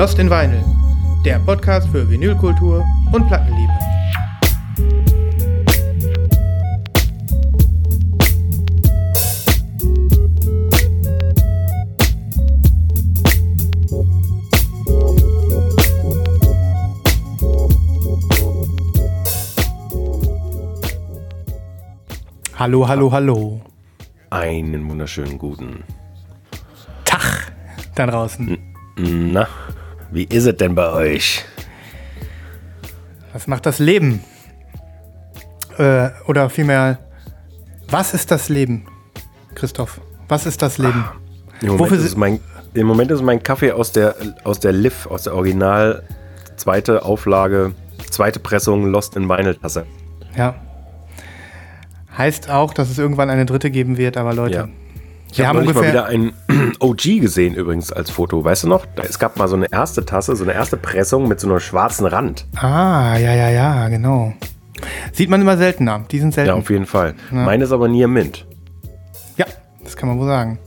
Lost in Vinyl, der Podcast für Vinylkultur und Plattenliebe. Hallo, hallo, hallo. Einen wunderschönen guten Tag da draußen. Na, wie ist es denn bei euch? Was macht das Leben? Äh, oder vielmehr, was ist das Leben, Christoph? Was ist das Leben? Im Moment, ist, mein, Im Moment ist mein Kaffee aus der, aus der Liv, aus der Original zweite Auflage, zweite Pressung Lost in Vinyl Tasse. Ja. Heißt auch, dass es irgendwann eine dritte geben wird, aber Leute. Ja. Ich Wir habe haben neulich mal wieder ungefähr. ein OG gesehen übrigens als Foto. Weißt du noch? Es gab mal so eine erste Tasse, so eine erste Pressung mit so einem schwarzen Rand. Ah, ja, ja, ja, genau. Sieht man immer seltener. Die sind Ja, selten. auf jeden Fall. Meine ist aber Near Mint. Ja, das kann man wohl sagen.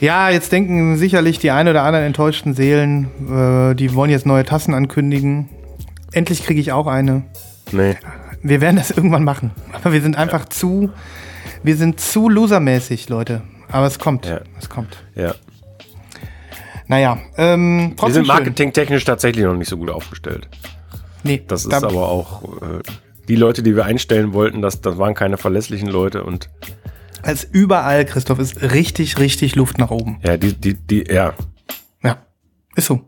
Ja, jetzt denken sicherlich die ein oder anderen enttäuschten Seelen, äh, die wollen jetzt neue Tassen ankündigen. Endlich kriege ich auch eine. Nee. Wir werden das irgendwann machen. Aber wir sind einfach zu, wir sind zu losermäßig, Leute. Aber es kommt. Ja. Es kommt. Ja. Naja, ähm, Wir sind marketingtechnisch tatsächlich noch nicht so gut aufgestellt. Nee, Das ist aber auch äh, die Leute, die wir einstellen wollten, das, das waren keine verlässlichen Leute und als überall, Christoph, ist richtig, richtig Luft nach oben. ja, die, die, die, ja, Ja, ist so.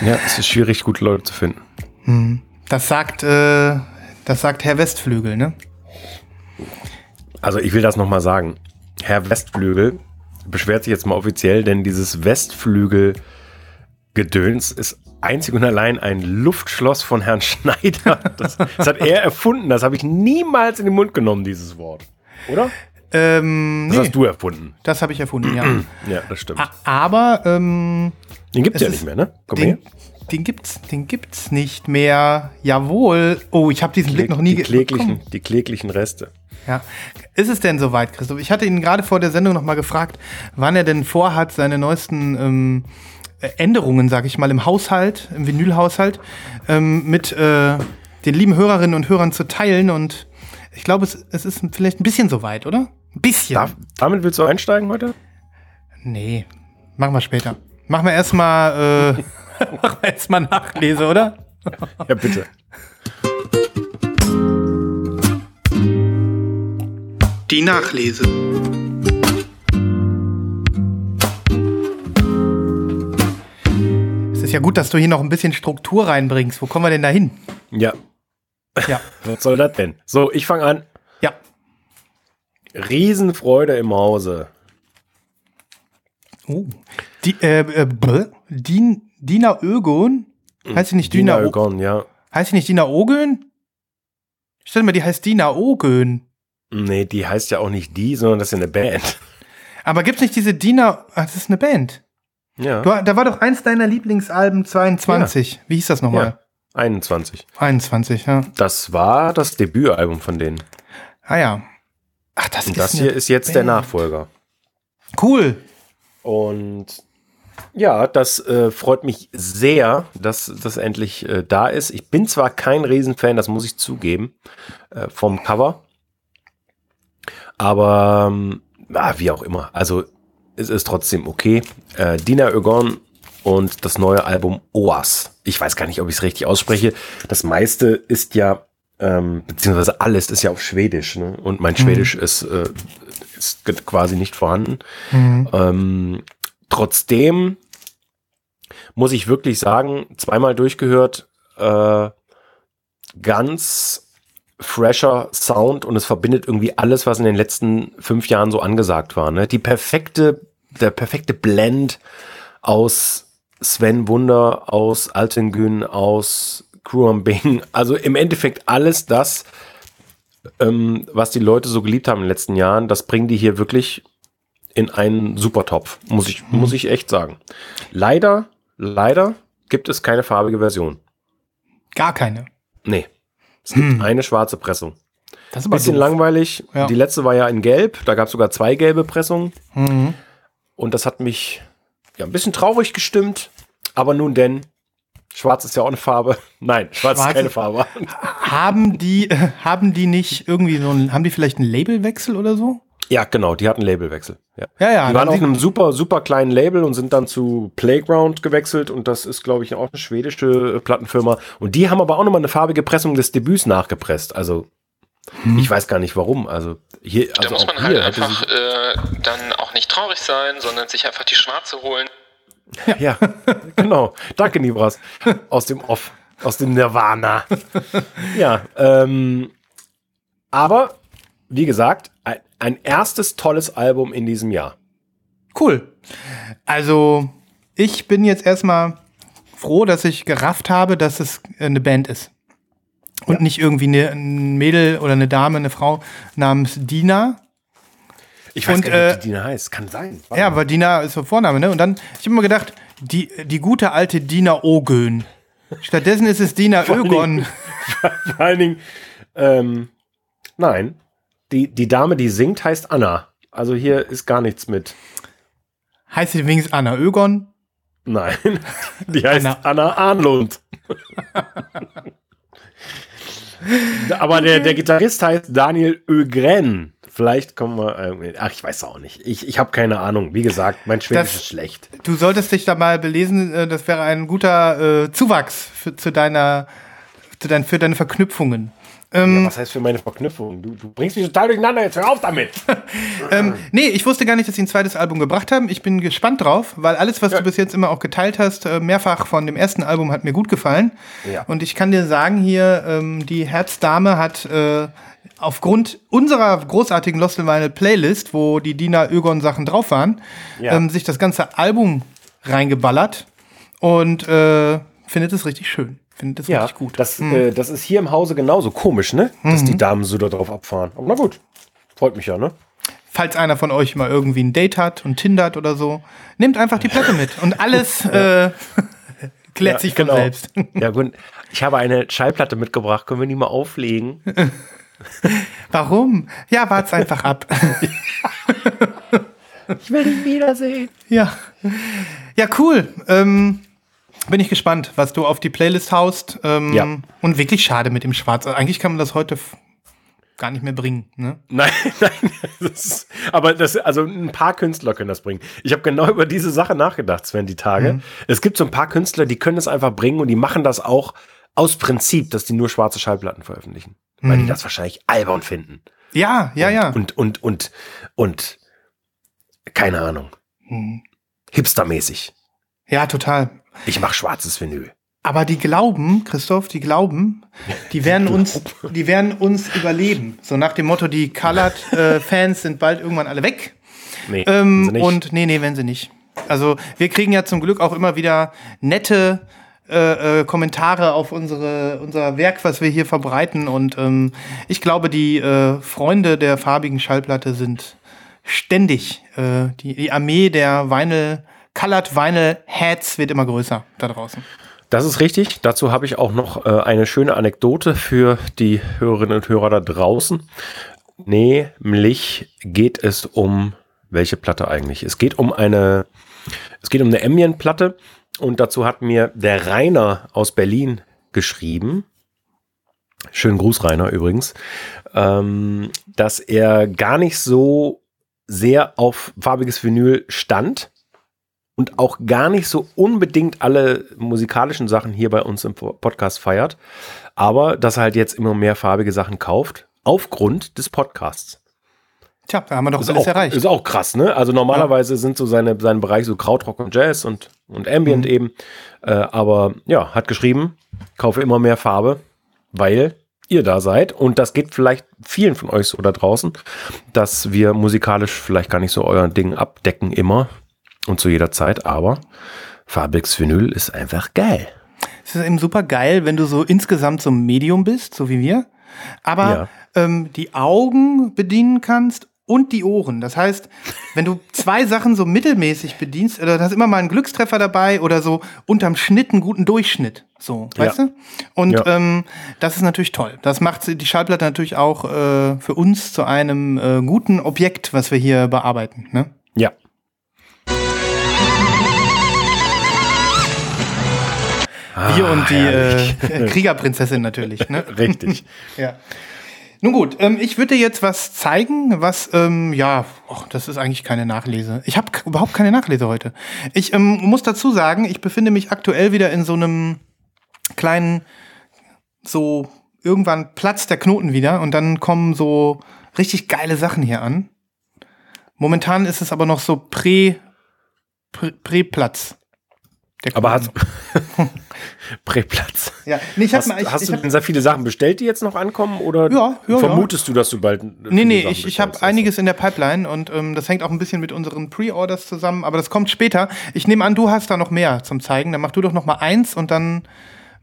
ja, es ist schwierig, gute Leute zu finden. Das sagt, äh, das sagt Herr Westflügel, ne? Also ich will das nochmal sagen. Herr Westflügel beschwert sich jetzt mal offiziell, denn dieses Westflügel-Gedöns ist einzig und allein ein Luftschloss von Herrn Schneider. Das, das hat er erfunden. Das habe ich niemals in den Mund genommen, dieses Wort. Oder? Ähm, Das nee, hast du erfunden. das habe ich erfunden, ja. Ja, das stimmt. Aber ähm, Den gibt es ja nicht mehr, ne? Komm den, her. den gibt's, den gibt's nicht mehr. Jawohl. Oh, ich habe diesen Blick noch nie die, kläglichen, die kläglichen Reste. Ja. Ist es denn soweit, Christoph? Ich hatte ihn gerade vor der Sendung noch mal gefragt, wann er denn vorhat, seine neuesten ähm, äh, Änderungen, sag ich mal, im Haushalt, im Vinylhaushalt, ähm, mit äh, den lieben Hörerinnen und Hörern zu teilen. Und ich glaube, es, es ist vielleicht ein bisschen soweit, oder? Ein bisschen. Darf, damit willst du einsteigen heute? Nee, machen wir später. Machen wir erstmal äh, machen wir erstmal Nachlese, oder? Ja, bitte. Die Nachlese. Es ist ja gut, dass du hier noch ein bisschen Struktur reinbringst. Wo kommen wir denn da hin? Ja, Ja, was soll das denn? So, ich fange an. ja. Riesenfreude im Hause. Oh. Die, äh, äh. Din, Dina Ögon? Heißt sie nicht Dina, Dina Ögon, ja. Heißt sie nicht Dina Ogön? Stell dir mal, die heißt Dina Ogön. Nee, die heißt ja auch nicht die, sondern das ist ja eine Band. Aber gibt's nicht diese Dina. Ach, das ist eine Band. Ja. Du, da war doch eins deiner Lieblingsalben 22. Wie hieß das nochmal? ja. 21. 21, ja. Das war das Debütalbum von denen. Ah ja. Ach, das Und ist das hier ist jetzt der Band. Nachfolger. Cool. Und ja, das äh, freut mich sehr, dass das endlich äh, da ist. Ich bin zwar kein Riesenfan, das muss ich zugeben, äh, vom Cover. Aber ähm, ah, wie auch immer. Also es ist trotzdem okay. Äh, Dina Ögon und das neue Album Oas. Ich weiß gar nicht, ob ich es richtig ausspreche. Das meiste ist ja, ähm, beziehungsweise alles ist ja auf Schwedisch. Ne? Und mein Schwedisch ist, äh, ist quasi nicht vorhanden. Ähm, trotzdem muss ich wirklich sagen, zweimal durchgehört, äh, ganz fresher Sound und es verbindet irgendwie alles, was in den letzten fünf Jahren so angesagt war. Ne? Die perfekte, der perfekte Blend aus Sven Wunder, aus Altengün, aus Kruam Bing. Also im Endeffekt alles das, ähm, was die Leute so geliebt haben in den letzten Jahren, das bringen die hier wirklich in einen Supertopf, muss ich, muss ich echt sagen. Leider, leider gibt es keine farbige Version. Gar keine. Nee. Es gibt eine schwarze Pressung. Das ist aber Bisschen doof. langweilig. Ja. Die letzte war ja in Gelb. Da gab es sogar zwei gelbe Pressungen. Mhm. Und das hat mich ja ein bisschen traurig gestimmt. Aber nun denn, schwarz ist ja auch eine Farbe. Nein, schwarz, Schwarz ist keine Farbe. Haben die, haben die nicht irgendwie so ein, haben die vielleicht einen Labelwechsel oder so? Ja, genau, die hatten Labelwechsel. Ja. Ja, ja. Die waren auf einem super, super kleinen Label und sind dann zu Playground gewechselt und das ist, glaube ich, auch eine schwedische äh, Plattenfirma. Und die haben aber auch nochmal eine farbige Pressung des Debüts nachgepresst. Also, ich weiß gar nicht warum. Also, hier, Da also muss auch man halt einfach äh, dann auch nicht traurig sein, sondern sich einfach die schwarze holen. sich, ja, genau. Danke, Nibras. Aus dem Off, aus dem Nirvana. ja, ähm, aber, wie gesagt, ein, ein erstes tolles Album in diesem Jahr. Cool. Also, ich bin jetzt erstmal froh, dass ich gerafft habe, dass es eine Band ist. Und nicht irgendwie eine, ein Mädel oder eine Dame, eine Frau namens Dina. Ich weiß Und, gar nicht, äh, wie Dina heißt. Kann sein. Ja, aber Dina ist der Vorname, ne? Und dann, ich habe mir gedacht, die, die gute alte Dina Ogön. Stattdessen ist es Dina Ögon. Vor allen Dingen, ähm, nein, die, die Dame, die singt, heißt Anna. Also hier ist gar nichts mit. Heißt sie wenigstens Anna Ögon? Nein, die heißt Anna. Anna, Arnlund. Aber der, der Gitarrist heißt Daniel Ögren. Vielleicht kommen wir. Äh, ach, ich weiß auch nicht. Ich, ich habe keine Ahnung. Wie gesagt, mein Schwedisch ist schlecht. Du solltest dich da mal belesen, äh, das wäre ein guter äh, Zuwachs für, zu deiner, zu dein, für deine Verknüpfungen. Ja, was heißt für meine Verknüpfung? Du, du bringst mich total durcheinander. Jetzt hör auf damit. Ähm, nee, ich wusste gar nicht, dass sie ein zweites Album gebracht haben. Ich bin gespannt drauf, weil alles, was du bis jetzt immer auch geteilt hast, äh, mehrfach von dem ersten Album, hat mir gut gefallen. Ja. Und ich kann dir sagen hier, ähm, die Herzdame hat äh, aufgrund unserer großartigen Lost in Vinyl Playlist, wo die Dina Ögon Sachen drauf waren, Ja. ähm, sich das ganze Album reingeballert und äh, findet es richtig schön. Findet es Ja, richtig gut. Das, äh, das ist hier im Hause genauso komisch, ne? Dass die Damen so da drauf abfahren. Aber na gut. Freut mich ja, ne? Falls einer von euch mal irgendwie ein Date hat und tindert oder so, nehmt einfach die Platte mit und alles äh, klärt Ja, sich von genau. selbst. Ja, gut. Ich habe eine Schallplatte mitgebracht. Können wir die mal auflegen? Warum? Ja, wart's einfach ab. Ich will dich wiedersehen. ja. Ja, cool. Ähm, bin ich gespannt, was du auf die Playlist haust. Ähm, Ja. Und wirklich schade mit dem Schwarz. Eigentlich kann man das heute gar nicht mehr bringen. Ne? Nein, nein. Das ist, aber das, also ein paar Künstler können das bringen. Ich habe genau über diese Sache nachgedacht, Sven, die Tage. Es gibt so ein paar Künstler, die können es einfach bringen und die machen das auch aus Prinzip, dass die nur schwarze Schallplatten veröffentlichen. Weil die das wahrscheinlich albern finden. Ja, ja, ja. Und, und, und, und, keine Ahnung. Hm. Hipstermäßig. Ja, total. Ich mache schwarzes Vinyl. Aber die glauben, Christoph, die glauben, die werden uns, die werden uns überleben. So nach dem Motto, die Colored-Fans sind bald irgendwann alle weg. Nee, Ähm, und nee, nee, wenn sie nicht. Also wir kriegen ja zum Glück auch immer wieder nette äh, äh, Kommentare auf unsere, unser Werk, was wir hier verbreiten. Und ähm, ich glaube, die äh, Freunde der farbigen Schallplatte sind ständig. Äh, die, die Armee der Vinyl, Colored Vinyl Heads wird immer größer da draußen. Das ist richtig. Dazu habe ich auch noch äh, eine schöne Anekdote für die Hörerinnen und Hörer da draußen. Nämlich geht es um welche Platte eigentlich? Es geht um eine, es geht um eine Ambient-Platte und dazu hat mir der Rainer aus Berlin geschrieben. Schönen Gruß, Rainer, übrigens. Ähm, dass er gar nicht so sehr auf farbiges Vinyl stand und auch gar nicht so unbedingt alle musikalischen Sachen hier bei uns im Podcast feiert, aber dass er halt jetzt immer mehr farbige Sachen kauft, aufgrund des Podcasts. Tja, da haben wir doch Ist alles auch, erreicht. ist auch krass, ne? Also normalerweise sind so seine, sein Bereich so Krautrock und Jazz und, und Ambient Mhm. eben. Äh, aber ja, hat geschrieben, kaufe immer mehr Farbe, weil ihr da seid. Und das geht vielleicht vielen von euch so da draußen, dass wir musikalisch vielleicht gar nicht so euer Ding abdecken immer und zu jeder Zeit, aber farbiges Vinyl ist einfach geil. Es ist eben super geil, wenn du so insgesamt so ein Medium bist, so wie wir, aber Ja. ähm, die Augen bedienen kannst und die Ohren. Das heißt, wenn du zwei Sachen so mittelmäßig bedienst, oder du hast immer mal einen Glückstreffer dabei oder so unterm Schnitt einen guten Durchschnitt. So, weißt Ja. du? Und Ja. ähm, das ist natürlich toll. Das macht die Schallplatte natürlich auch äh, für uns zu einem äh, guten Objekt, was wir hier bearbeiten. Ne? Ja. Wir und die äh. Kriegerprinzessin natürlich. Ne? Richtig. Ja. Nun gut, ähm, ich würde dir jetzt was zeigen, was, ähm, ja, och, das ist eigentlich keine Nachlese. Ich habe überhaupt keine Nachlese heute. Ich ähm, muss dazu sagen, ich befinde mich aktuell wieder in so einem kleinen, so irgendwann platzt der Knoten wieder und dann kommen so richtig geile Sachen hier an. Momentan ist es aber noch so Prä, Prä, Prä-Platz. Der Aber hast Präplatz. ja, nee, ich hab Hast, mal, ich, hast ich du sehr viele Sachen bestellt, die jetzt noch ankommen? Oder Ja, ja, vermutest du, dass du bald. Nee, nee, ich, ich habe einiges in der Pipeline und ähm, das hängt auch ein bisschen mit unseren Pre-Orders zusammen, aber das kommt später. Ich nehme an, du hast da noch mehr zum Zeigen. Dann mach du doch noch mal eins und dann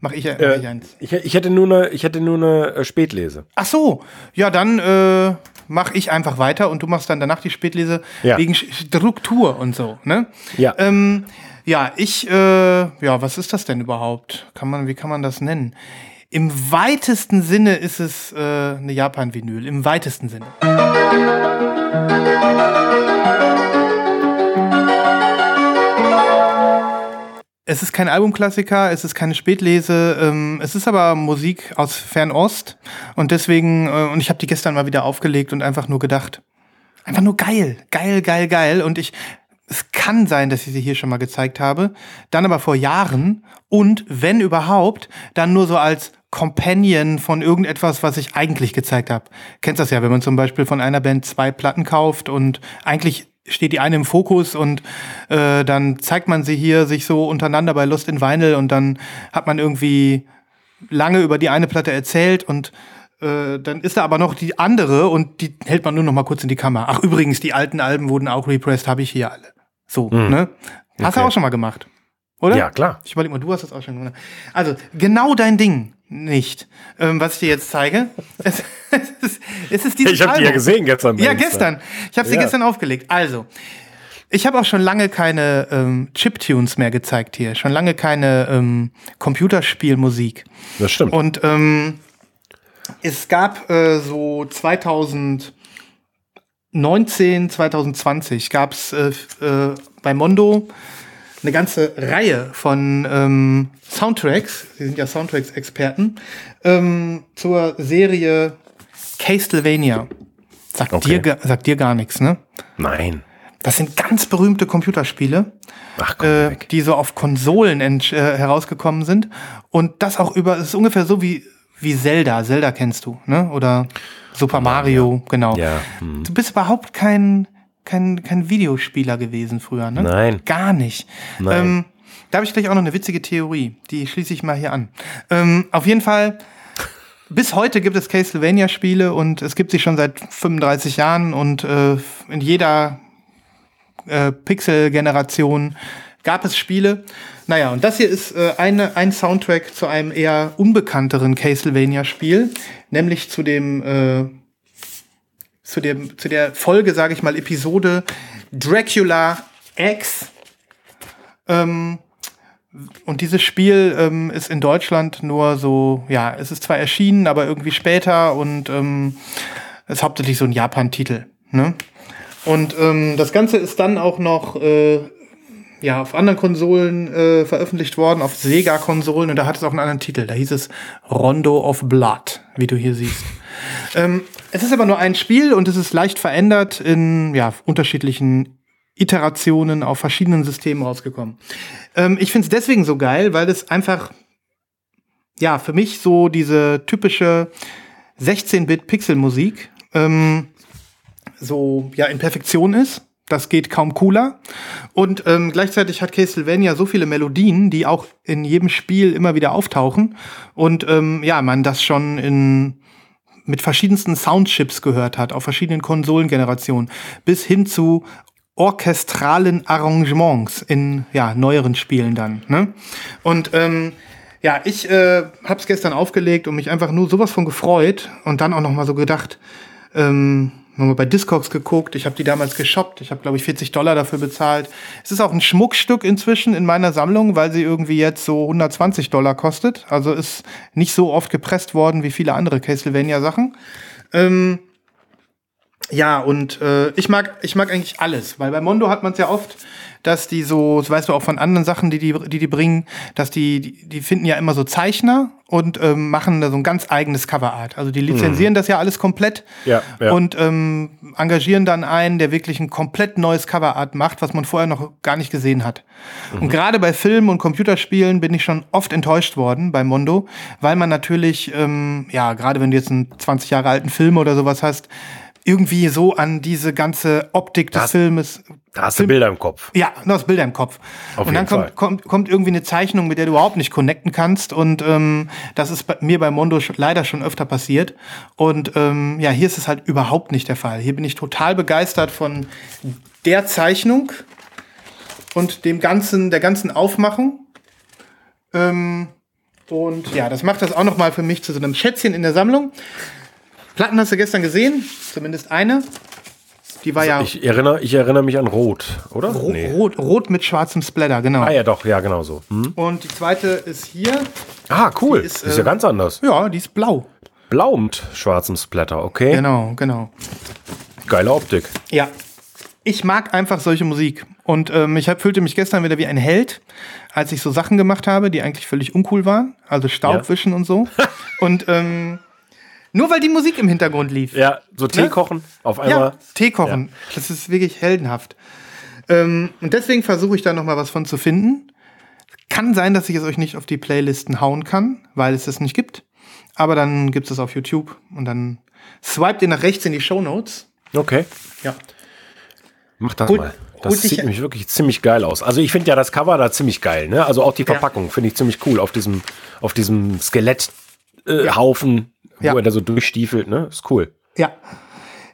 mache ich, mach ich Äh, eins. ich, ich hätte nur eine, ich hätte nur eine äh, Spätlese. Ach so, ja, dann äh, mache ich einfach weiter und du machst dann danach die Spätlese Ja. wegen Struktur und so, ne? Ja. Ähm, ja, ich, äh, ja, was ist das denn überhaupt? Kann man, wie kann man das nennen? Im weitesten Sinne ist es äh, eine Japan-Vinyl. Im weitesten Sinne. Es ist kein Albumklassiker, es ist keine Spätlese, ähm, es ist aber Musik aus Fernost und deswegen, äh, und ich habe die gestern mal wieder aufgelegt und einfach nur gedacht, einfach nur geil, geil, geil, geil und ich, es kann sein, dass ich sie hier schon mal gezeigt habe, dann aber vor Jahren und wenn überhaupt, dann nur so als Companion von irgendetwas, was ich eigentlich gezeigt habe. Kennst das ja, wenn man zum Beispiel von einer Band zwei Platten kauft und eigentlich steht die eine im Fokus und äh, dann zeigt man sie hier sich so untereinander bei Lust in Vinyl und dann hat man irgendwie lange über die eine Platte erzählt und äh, dann ist da aber noch die andere und die hält man nur noch mal kurz in die Kamera. Ach übrigens, die alten Alben wurden auch repressed, habe ich hier alle. So, ne? Hast du Okay. auch schon mal gemacht, oder? Ja, klar. Ich überlege mal, du hast das auch schon gemacht. Also, genau dein Ding nicht, ähm, was ich dir jetzt zeige. Es, es, ist, es ist dieses Ich habe die ja gesehen gestern. Ja, gestern. Ich habe sie Ja. gestern aufgelegt. Also, ich habe auch schon lange keine ähm, Chiptunes mehr gezeigt hier. Schon lange keine ähm, Computerspielmusik. Das stimmt. Und ähm, es gab äh, so 2019, 2020 gab es äh, äh, bei Mondo eine ganze Reihe von ähm, Soundtracks, Sie sind ja Soundtracks-Experten, ähm, zur Serie Castlevania. Sagt, Okay. dir, sagt dir gar nichts, ne? Nein. Das sind ganz berühmte Computerspiele Ach komm äh, die so auf Konsolen äh, herausgekommen sind. Und das auch über, es ist ungefähr so wie, wie Zelda. Zelda kennst du, ne? Oder Super Mario, genau. Ja. Hm. Du bist überhaupt kein, kein, kein Videospieler gewesen früher, ne? Nein. Gar nicht. Nein. Ähm, da habe ich gleich auch noch eine witzige Theorie. Die schließe ich mal hier an. Ähm, auf jeden Fall, bis heute gibt es Castlevania-Spiele und es gibt sie schon seit 35 Jahren und äh, in jeder äh, Pixel-Generation gab es Spiele. Naja, und das hier ist äh, eine, ein Soundtrack zu einem eher unbekannteren Castlevania-Spiel, nämlich zu dem, äh, zu dem, zu der Folge, sage ich mal, Episode Dracula X. Ähm, und dieses Spiel ähm, ist in Deutschland nur so, ja, es ist zwar erschienen, aber irgendwie später und ähm, ist hauptsächlich so ein Japan-Titel. Ne? Und ähm, das Ganze ist dann auch noch äh, ja, auf anderen Konsolen äh, veröffentlicht worden, auf Sega-Konsolen und da hat es auch einen anderen Titel. Da hieß es Rondo of Blood, wie du hier siehst. Ähm, es ist aber nur ein Spiel und es ist leicht verändert in ja, unterschiedlichen Iterationen auf verschiedenen Systemen rausgekommen. Ähm, ich finde es deswegen so geil, weil es einfach, ja, für mich so diese typische 16-Bit-Pixel-Musik ähm, so, ja, in Perfektion ist. Das geht kaum cooler. Und ähm, gleichzeitig hat Castlevania so viele Melodien, die auch in jedem Spiel immer wieder auftauchen. Und ähm, ja, man das schon in mit verschiedensten Soundchips gehört hat, auf verschiedenen Konsolengenerationen, bis hin zu orchestralen Arrangements in ja, neueren Spielen dann. Ne? Und ähm, ja, ich äh, habe es gestern aufgelegt und mich einfach nur sowas von gefreut und dann auch noch mal so gedacht, ähm, nochmal bei Discogs geguckt. Ich habe die damals geshoppt. Ich habe, glaube ich, 40 Dollar dafür bezahlt. Es ist auch ein Schmuckstück inzwischen in meiner Sammlung, weil sie irgendwie jetzt so 120 Dollar kostet. Also ist nicht so oft gepresst worden wie viele andere Castlevania-Sachen. Ähm, Ja, und äh, ich mag ich mag eigentlich alles, weil bei Mondo hat man es ja oft, dass die so, das weißt du auch von anderen Sachen, die die, die, die bringen, dass die, die, die finden ja immer so Zeichner und ähm, machen da so ein ganz eigenes Coverart. Also die lizenzieren das ja alles komplett Ja, ja. und ähm, engagieren dann einen, der wirklich ein komplett neues Coverart macht, was man vorher noch gar nicht gesehen hat. Und gerade bei Filmen und Computerspielen bin ich schon oft enttäuscht worden bei Mondo, weil man natürlich, ähm, ja, gerade wenn du jetzt einen 20 Jahre alten Film oder sowas hast, irgendwie so an diese ganze Optik des Das- Filmes Da hast du Bilder im Kopf. ja, du hast Bilder im Kopf. Auf und dann jeden Fall. kommt, kommt, kommt irgendwie eine Zeichnung, mit der du überhaupt nicht connecten kannst. Und ähm, das ist bei, mir bei Mondo leider schon öfter passiert. Und ähm, ja, hier ist es halt überhaupt nicht der Fall. Hier bin ich total begeistert von der Zeichnung und dem ganzen, der ganzen Aufmachung. Ähm, und ja, das macht das auch noch mal für mich zu so einem Schätzchen in der Sammlung. Platten hast du gestern gesehen, zumindest eine. Die war ja Ich erinnere, ich erinnere mich an Rot, oder? Ro rot, rot mit schwarzem Splatter, genau. Ah ja, doch, ja, genau so. Hm? Und die zweite ist hier. Ah, cool. Die ist, ist, ja äh, ganz anders. Ja, die ist blau. Blau mit schwarzem Splatter, okay. Genau, genau. Geile Optik. Ja. Ich mag einfach solche Musik. Und ähm, ich hab, fühlte mich gestern wieder wie ein Held, als ich so Sachen gemacht habe, die eigentlich völlig uncool waren. Also Staubwischen und so. und ähm, nur weil die Musik im Hintergrund lief. Ja, so Tee Ne? kochen, auf Ja, einmal. Tee kochen. Das ist wirklich heldenhaft. Ähm, und deswegen versuche ich da noch mal was von zu finden. Kann sein, dass ich es euch nicht auf die Playlisten hauen kann, weil es das nicht gibt. Aber dann gibt es es auf YouTube und dann swiped ihr nach rechts in die Show Notes. Okay, Ja. mach das Holt- mal. Das sieht nämlich wirklich ziemlich geil aus. Also ich finde ja das Cover da ziemlich geil, ne? Also auch die Verpackung finde ich ziemlich cool auf diesem, auf diesem Skeletthaufen, äh, Haufen, wo Ja. er da so durchstiefelt, ne? Ist cool. Ja.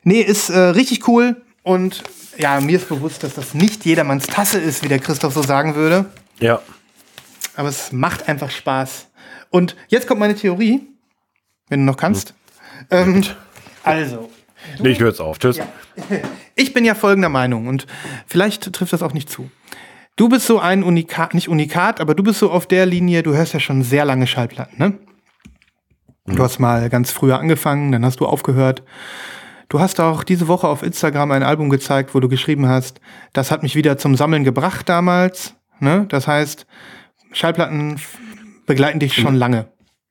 Nee, ist äh, richtig cool. Und ja, mir ist bewusst, dass das nicht jedermanns Tasse ist, wie der Christoph so sagen würde. Ja. Aber es macht einfach Spaß. Und jetzt kommt meine Theorie, wenn du noch kannst. Ähm, also, Nee, ich höre jetzt auf. Tschüss. ich bin ja folgender Meinung und vielleicht trifft das auch nicht zu. Du bist so ein Unikat, nicht Unikat, aber du bist so auf der Linie, du hörst ja schon sehr lange Schallplatten, ne? Du hast mal ganz früher angefangen, dann hast du aufgehört. Du hast auch diese Woche auf Instagram ein Album gezeigt, wo du geschrieben hast, das hat mich wieder zum Sammeln gebracht damals. Ne? Das heißt, Schallplatten begleiten dich schon lange.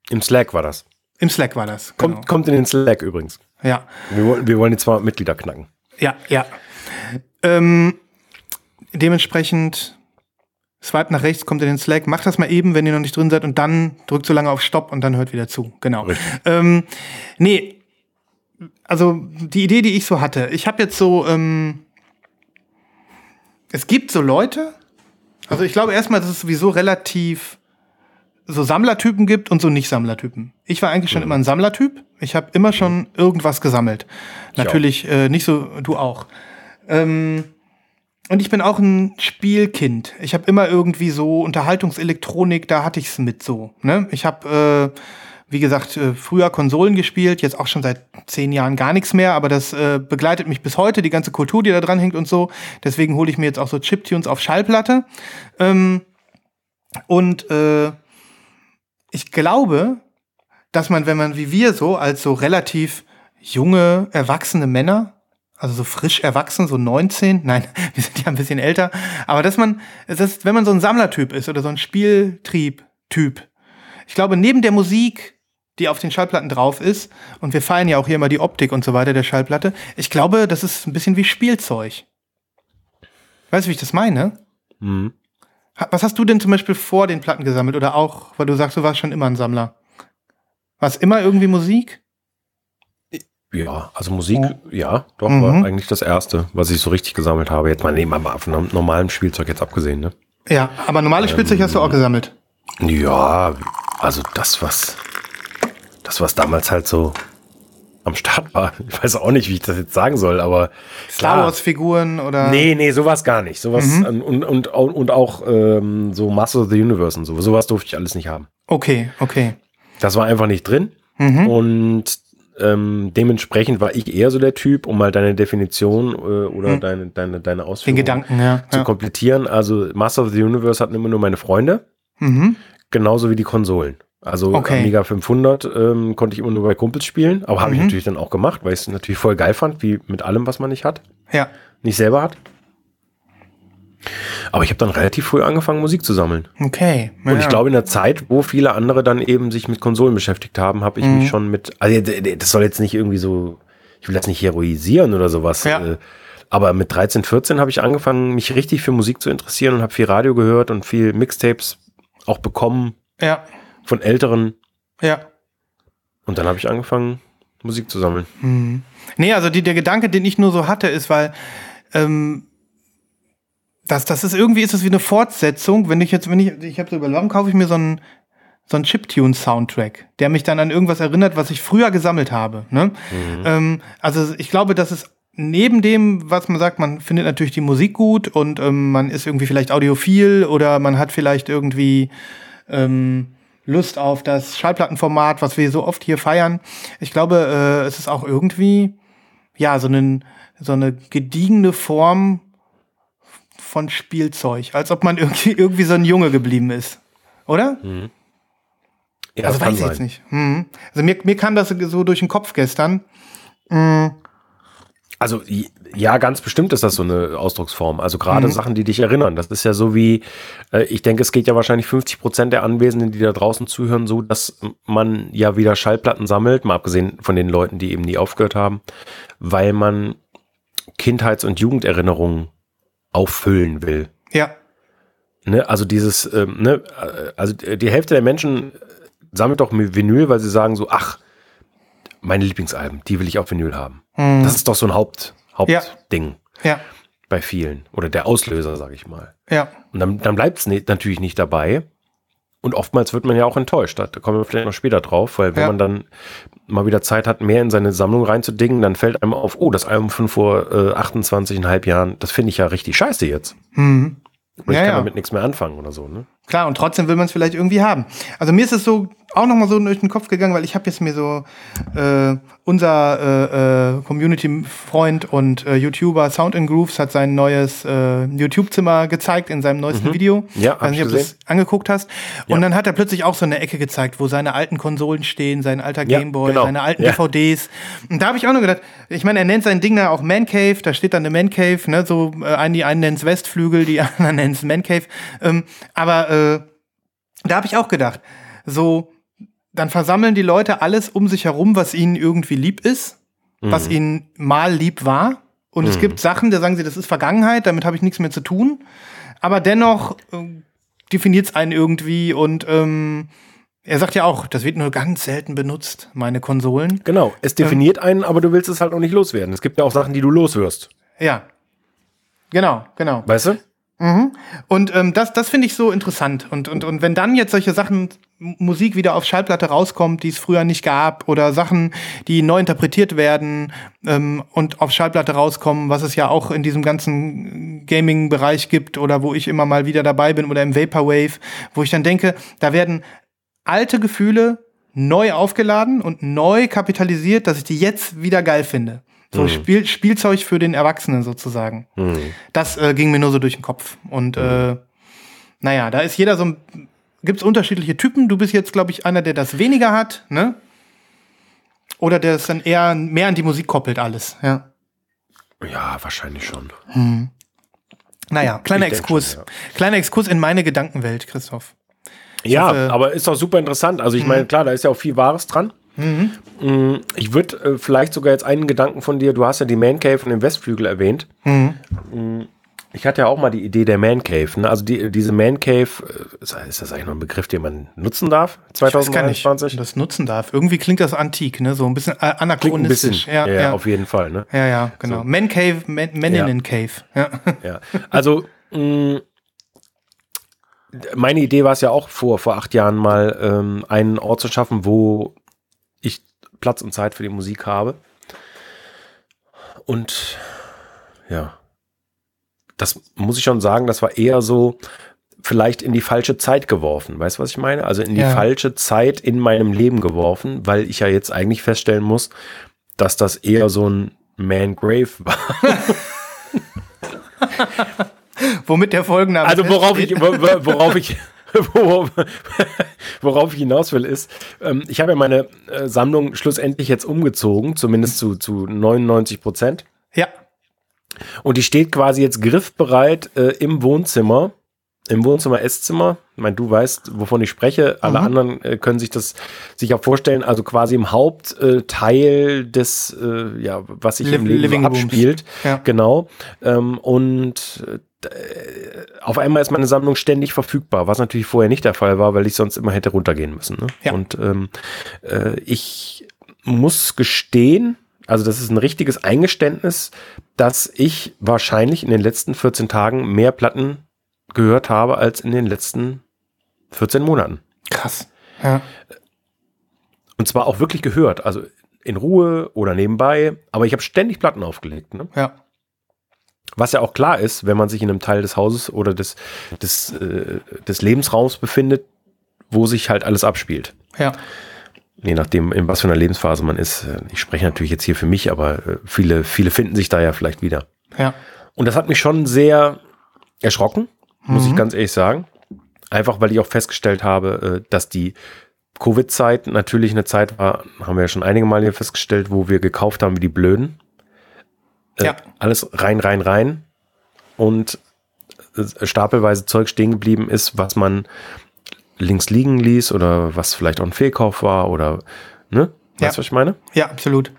Im Slack war das. Im Slack war das. Kommt, genau. kommt in den Slack übrigens. Ja. Wir, wollen- wir wollen die 200 Mitglieder knacken. Ja, ja. Ähm, dementsprechend swipe nach rechts, kommt in den Slack, macht das mal eben, wenn ihr noch nicht drin seid und dann drückt so lange auf Stopp und dann hört wieder zu. Genau. Ähm, nee, also die Idee, die ich so hatte, ich habe jetzt so, ähm, es gibt so Leute, also ich glaube erstmal, dass es sowieso relativ so Sammlertypen gibt und so Nicht-Sammlertypen. Ich war eigentlich schon immer ein Sammlertyp. Ich habe immer schon irgendwas gesammelt. Natürlich äh, nicht so, du auch. Ähm, und ich bin auch ein Spielkind. Ich habe immer irgendwie so Unterhaltungselektronik, da hatte ich es mit so. Ne? Ich habe, äh, wie gesagt, äh, früher Konsolen gespielt, jetzt auch schon seit zehn Jahren gar nichts mehr, aber das äh, begleitet mich bis heute, die ganze Kultur, die da dran hängt und so. Deswegen hole ich mir jetzt auch so Chiptunes auf Schallplatte. Ähm, und äh, ich glaube, dass man, wenn man wie wir so als so relativ junge, erwachsene Männer, also so frisch erwachsen, so 19, nein, wir sind ja ein bisschen älter, aber dass man, es ist, wenn man so ein Sammlertyp ist oder so ein Spieltrieb-Typ, ich glaube, neben der Musik, die auf den Schallplatten drauf ist, und wir feiern ja auch hier immer die Optik und so weiter der Schallplatte, ich glaube, das ist ein bisschen wie Spielzeug. Weißt du, wie ich das meine? Mhm. Was hast du denn zum Beispiel vor den Platten gesammelt oder auch, weil du sagst, du warst schon immer ein Sammler? War es immer irgendwie Musik? Ja, also Musik, ja, doch, Mhm. war eigentlich das erste, was ich so richtig gesammelt habe. Jetzt mal nehmen wir mal von normalem Spielzeug jetzt abgesehen, ne? Ja, aber normales Spielzeug hast du auch gesammelt. Ja, also das, was, das, was damals halt so am Start war. Ich weiß auch nicht, wie ich das jetzt sagen soll, aber Star klar. Wars Figuren oder Nee, nee, sowas gar nicht. Sowas Mhm. und, und, und auch ähm, so Master of the Universe und so. Sowas durfte ich alles nicht haben. Okay, okay. Das war einfach nicht drin. Mhm. Und ähm, dementsprechend war ich eher so der Typ, um mal deine Definition äh, oder deine, deine, deine Mhm. Den Ausführung Gedanken, ja. zu ja. komplettieren. Also Master of the Universe hatten immer nur meine Freunde, Mhm. genauso wie die Konsolen. Also Okay. Amiga 500 ähm, konnte ich immer nur bei Kumpels spielen, aber habe ich natürlich dann auch gemacht, weil ich es natürlich voll geil fand, wie mit allem, was man nicht hat, Ja. nicht selber hat. Aber ich habe dann relativ früh angefangen, Musik zu sammeln. Okay. Und ja. ich glaube, in der Zeit, wo viele andere dann eben sich mit Konsolen beschäftigt haben, habe ich Mhm. mich schon mit, also das soll jetzt nicht irgendwie so, ich will das nicht heroisieren oder sowas. Ja. äh, Aber mit 13, 14 habe ich angefangen, mich richtig für Musik zu interessieren und habe viel Radio gehört und viel Mixtapes auch bekommen Ja. von Älteren. Ja. Und dann habe ich angefangen, Musik zu sammeln. Nee, also die, der Gedanke, den ich nur so hatte, ist, weil ähm, das, das ist irgendwie ist es wie eine Fortsetzung, wenn ich jetzt, wenn ich, ich habe so überlegt, warum kaufe ich mir so einen so einen Chiptune-Soundtrack, der mich dann an irgendwas erinnert, was ich früher gesammelt habe. Ne? Ähm, also ich glaube, dass es neben dem, was man sagt, man findet natürlich die Musik gut und ähm, man ist irgendwie vielleicht audiophil oder man hat vielleicht irgendwie ähm, Lust auf das Schallplattenformat, was wir so oft hier feiern. Ich glaube, äh, es ist auch irgendwie, ja, so, einen, so eine gediegene Form von Spielzeug, als ob man irgendwie, irgendwie so ein Junge geblieben ist. Oder? Ja, also weiß ich jetzt sein. nicht. Mhm. Also mir, mir kam das so durch den Kopf gestern. Also j- ja, ganz bestimmt ist das so eine Ausdrucksform. Also gerade Mhm. Sachen, die dich erinnern. Das ist ja so wie, äh, ich denke, es geht ja wahrscheinlich 50 Prozent der Anwesenden, die da draußen zuhören, so, dass man ja wieder Schallplatten sammelt, mal abgesehen von den Leuten, die eben nie aufgehört haben, weil man Kindheits- und Jugenderinnerungen auffüllen will. Ja. Ne? Also dieses, ähm, ne? äh, also die Hälfte der Menschen sammelt doch Vinyl, weil sie sagen so, ach, meine Lieblingsalben, die will ich auf Vinyl haben. Das ist doch so ein Haupt, Ja. Hauptding Ja. bei vielen. Oder der Auslöser, sage ich mal. Ja. Und dann, dann bleibt es natürlich nicht dabei. Und oftmals wird man ja auch enttäuscht. Da kommen wir vielleicht noch später drauf, weil wenn Ja. man dann mal wieder Zeit hat, mehr in seine Sammlung reinzudingen, dann fällt einem auf, oh, das Album von vor äh, 28,5 Jahren, das finde ich ja richtig scheiße jetzt. Mhm. Und ich Ja, kann ja. damit nichts mehr anfangen oder so. Ne? Klar, und trotzdem will man es vielleicht irgendwie haben. Also mir ist es so auch noch mal so durch den Kopf gegangen, weil ich habe jetzt mir so äh, unser äh, äh, Community-Freund und äh, YouTuber Sound and Grooves hat sein neues äh, YouTube-Zimmer gezeigt in seinem neuesten Video. Mhm. Ja, hab Weiß ich nicht, ob du das angeguckt hast. Und Ja. dann hat er plötzlich auch so eine Ecke gezeigt, wo seine alten Konsolen stehen, sein alter Ja, Gameboy, genau. seine alten Ja. DVDs. Und da habe ich auch nur gedacht, ich meine, er nennt sein Ding da auch Man Cave, da steht dann eine Man Cave, ne, so äh, einen, die einen nennen es Westflügel, die anderen nennen es Man Cave. Ähm, aber äh, da habe ich auch gedacht, so, dann versammeln die Leute alles um sich herum, was ihnen irgendwie lieb ist, was ihnen mal lieb war. Und es gibt Sachen, da sagen sie, das ist Vergangenheit, damit habe ich nichts mehr zu tun. Aber dennoch äh, definiert es einen irgendwie und ähm, er sagt ja auch, das wird nur ganz selten benutzt, meine Konsolen. Genau, es definiert einen, aber du willst es halt auch nicht loswerden. Es gibt ja auch Sachen, die du loswirst. Ja. Genau, genau. Weißt du? Und ähm, das, das finde ich so interessant. Und, und, und wenn dann jetzt solche Sachen, Musik wieder auf Schallplatte rauskommt, die es früher nicht gab, oder Sachen, die neu interpretiert werden ähm, und auf Schallplatte rauskommen, was es ja auch in diesem ganzen Gaming-Bereich gibt oder wo ich immer mal wieder dabei bin oder im Vaporwave, wo ich dann denke, da werden alte Gefühle neu aufgeladen und neu kapitalisiert, dass ich die jetzt wieder geil finde. So Spiel, Spielzeug für den Erwachsenen sozusagen. Das äh, ging mir nur so durch den Kopf. Und äh, naja, da ist jeder so ein. Gibt es unterschiedliche Typen? Du bist jetzt, glaube ich, einer, der das weniger hat, ne? Oder der es dann eher mehr an die Musik koppelt, alles, ja. Ja, wahrscheinlich schon. Naja, kleiner Ich Exkurs. schon, Kleiner Exkurs in meine Gedankenwelt, Christoph. Ja, hoffe- aber ist doch super interessant. Also ich meine, klar, da ist ja auch viel Wahres dran. Mm, Ich würde äh, vielleicht sogar jetzt einen Gedanken von dir, du hast ja die Man Cave und den Westflügel erwähnt. Mm, Ich hatte ja auch mal die Idee der Man Cave. Ne? Also die, diese Man Cave, äh, ist das eigentlich noch ein Begriff, den man nutzen darf? Ich weiß gar nicht, 2021? das nutzen darf. Irgendwie klingt das antik, ne? So ein bisschen Klingt ein anachronistisch. bisschen. Ja, ja, auf jeden Fall. Ne? ja, ja, genau. Man Cave, Man, Meninnen Cave. Ja. Ja. Also, mh, meine Idee war es ja auch vor, vor acht Jahren mal, ähm, einen Ort zu schaffen, wo ich Platz und Zeit für die Musik habe. Und ja, das muss ich schon sagen, das war eher so vielleicht in die falsche Zeit geworfen. Weißt du, was ich meine? Also in die Ja. falsche Zeit in meinem Leben geworfen, weil ich ja jetzt eigentlich feststellen muss, dass das eher so ein Man Grave war. Womit der Folgenname Also worauf ich, wo- wo- worauf ich, worauf, worauf ich hinaus will, ist, ähm, ich habe ja meine äh, Sammlung schlussendlich jetzt umgezogen, zumindest zu, zu 99 Prozent. Ja. Und die steht quasi jetzt griffbereit äh, im Wohnzimmer, im Wohnzimmer, Esszimmer. Ich meine, du weißt, wovon ich spreche. Alle Mhm. anderen äh, können sich das sich auch vorstellen. Also quasi im Hauptteil des, äh, ja, was sich Liv- im Leben Living so abspielt. Ja. Genau. Ähm, und äh, auf einmal ist meine Sammlung ständig verfügbar, was natürlich vorher nicht der Fall war, weil ich sonst immer hätte runtergehen müssen. Ne? Ja. Und ähm, äh, ich muss gestehen, also das ist ein richtiges Eingeständnis, dass ich wahrscheinlich in den letzten 14 Tagen mehr Platten gehört habe als in den letzten 14 Monaten. Krass. Ja. Und zwar auch wirklich gehört, also in Ruhe oder nebenbei, aber ich habe ständig Platten aufgelegt. Ne? Ja. Was ja auch klar ist, wenn man sich in einem Teil des Hauses oder des, des, äh, des Lebensraums befindet, wo sich halt alles abspielt. Ja. Je nachdem, in was für einer Lebensphase man ist. Ich spreche natürlich jetzt hier für mich, aber äh, viele, viele finden sich da ja vielleicht wieder. Ja. Und das hat mich schon sehr erschrocken, muss Mhm. ich ganz ehrlich sagen. Einfach, weil ich auch festgestellt habe, äh, dass die Covid-Zeit natürlich eine Zeit war, haben wir ja schon einige Mal hier festgestellt, wo wir gekauft haben wie die Blöden. Äh, Ja. Alles rein, rein, rein. Und stapelweise Zeug stehen geblieben ist, was man links liegen ließ oder was vielleicht auch ein Fehlkauf war oder, ne? Ja. Weißt du, was ich meine? Ja, absolut.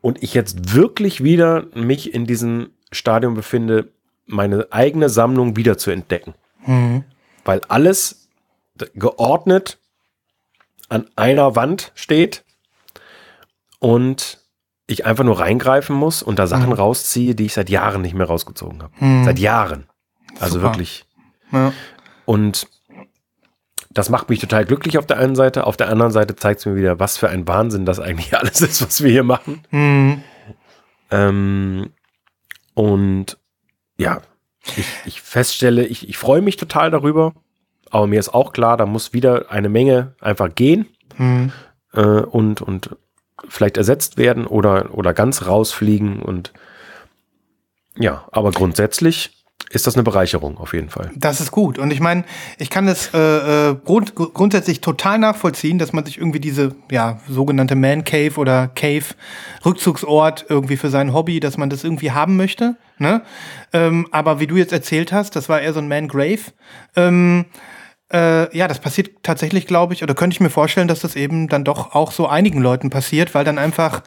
und ich jetzt wirklich wieder mich in diesem Stadium befinde, meine eigene Sammlung wieder zu entdecken. Mhm. Weil alles geordnet an einer Wand steht und ich einfach nur reingreifen muss und da Sachen Mhm. rausziehe, die ich seit Jahren nicht mehr rausgezogen habe. Mhm. Seit Jahren. Also Super. wirklich. Ja. Und das macht mich total glücklich auf der einen Seite. Auf der anderen Seite zeigt es mir wieder, was für ein Wahnsinn das eigentlich alles ist, was wir hier machen. Mhm. Ähm, und ja, ich, ich feststelle, ich, ich freue mich total darüber, aber mir ist auch klar, da muss wieder eine Menge einfach gehen Mhm. äh, und, und vielleicht ersetzt werden oder, oder ganz rausfliegen. Und ja, aber grundsätzlich ist das eine Bereicherung auf jeden Fall. Das ist gut. Und ich meine, ich kann das äh, äh, grund grundsätzlich total nachvollziehen, dass man sich irgendwie diese ja, sogenannte Man Cave oder Cave Rückzugsort irgendwie für sein Hobby, dass man das irgendwie haben möchte. Ne? Ähm, aber wie du jetzt erzählt hast, das war eher so ein Man Grave. Ähm, äh, ja, das passiert tatsächlich, glaube ich, oder könnte ich mir vorstellen, dass das eben dann doch auch so einigen Leuten passiert, weil dann einfach,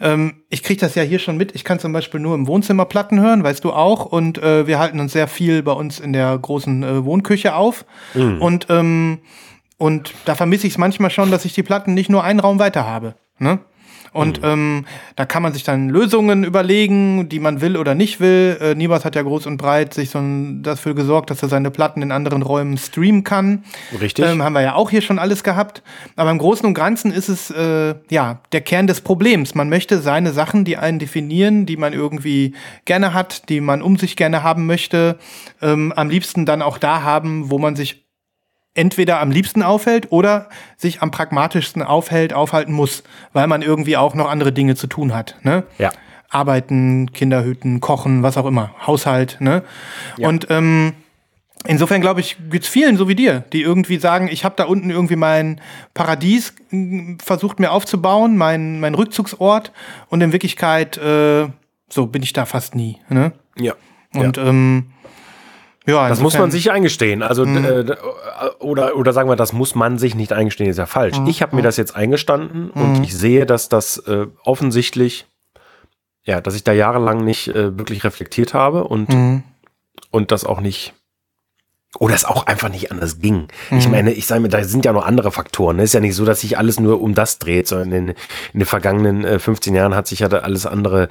ähm, ich kriege das ja hier schon mit, ich kann zum Beispiel nur im Wohnzimmer Platten hören, weißt du auch, und äh, wir halten uns sehr viel bei uns in der großen äh, Wohnküche auf. Und, ähm, und da vermisse ich es manchmal schon, dass ich die Platten nicht nur einen Raum weiter habe. Ne? Und ähm, da kann man sich dann Lösungen überlegen, die man will oder nicht will. Äh, Nibas hat ja groß und breit sich so ein, dafür gesorgt, dass er seine Platten in anderen Räumen streamen kann. Richtig. Ähm, haben wir ja auch hier schon alles gehabt. Aber im Großen und Ganzen ist es äh, ja der Kern des Problems. Man möchte seine Sachen, die einen definieren, die man irgendwie gerne hat, die man um sich gerne haben möchte, ähm, am liebsten dann auch da haben, wo man sich entweder am liebsten aufhält oder sich am pragmatischsten aufhält, aufhalten muss, weil man irgendwie auch noch andere Dinge zu tun hat. Ne? Ja. Arbeiten, Kinder hüten, kochen, was auch immer, Haushalt. Ne? Ja. Und ähm, insofern glaube ich, geht's vielen so wie dir, die irgendwie sagen, ich habe da unten irgendwie mein Paradies m, versucht mir aufzubauen, mein, mein Rückzugsort und in Wirklichkeit äh, so bin ich da fast nie. Ne? Ja. Und ähm, ja, Das muss man sich eingestehen. Also äh, d- oder oder sagen wir, das muss man sich nicht eingestehen, ist ja falsch. Ich habe mir das jetzt eingestanden und ich sehe, dass das äh, offensichtlich ja, dass ich da jahrelang nicht äh, wirklich reflektiert habe und Mhm. und das auch nicht oder es auch einfach nicht anders ging. Ich meine, ich sage mir, da sind ja noch andere Faktoren. Es ist ja nicht so, dass sich alles nur um das dreht, sondern in, in den vergangenen äh, 15 Jahren hat sich ja da alles andere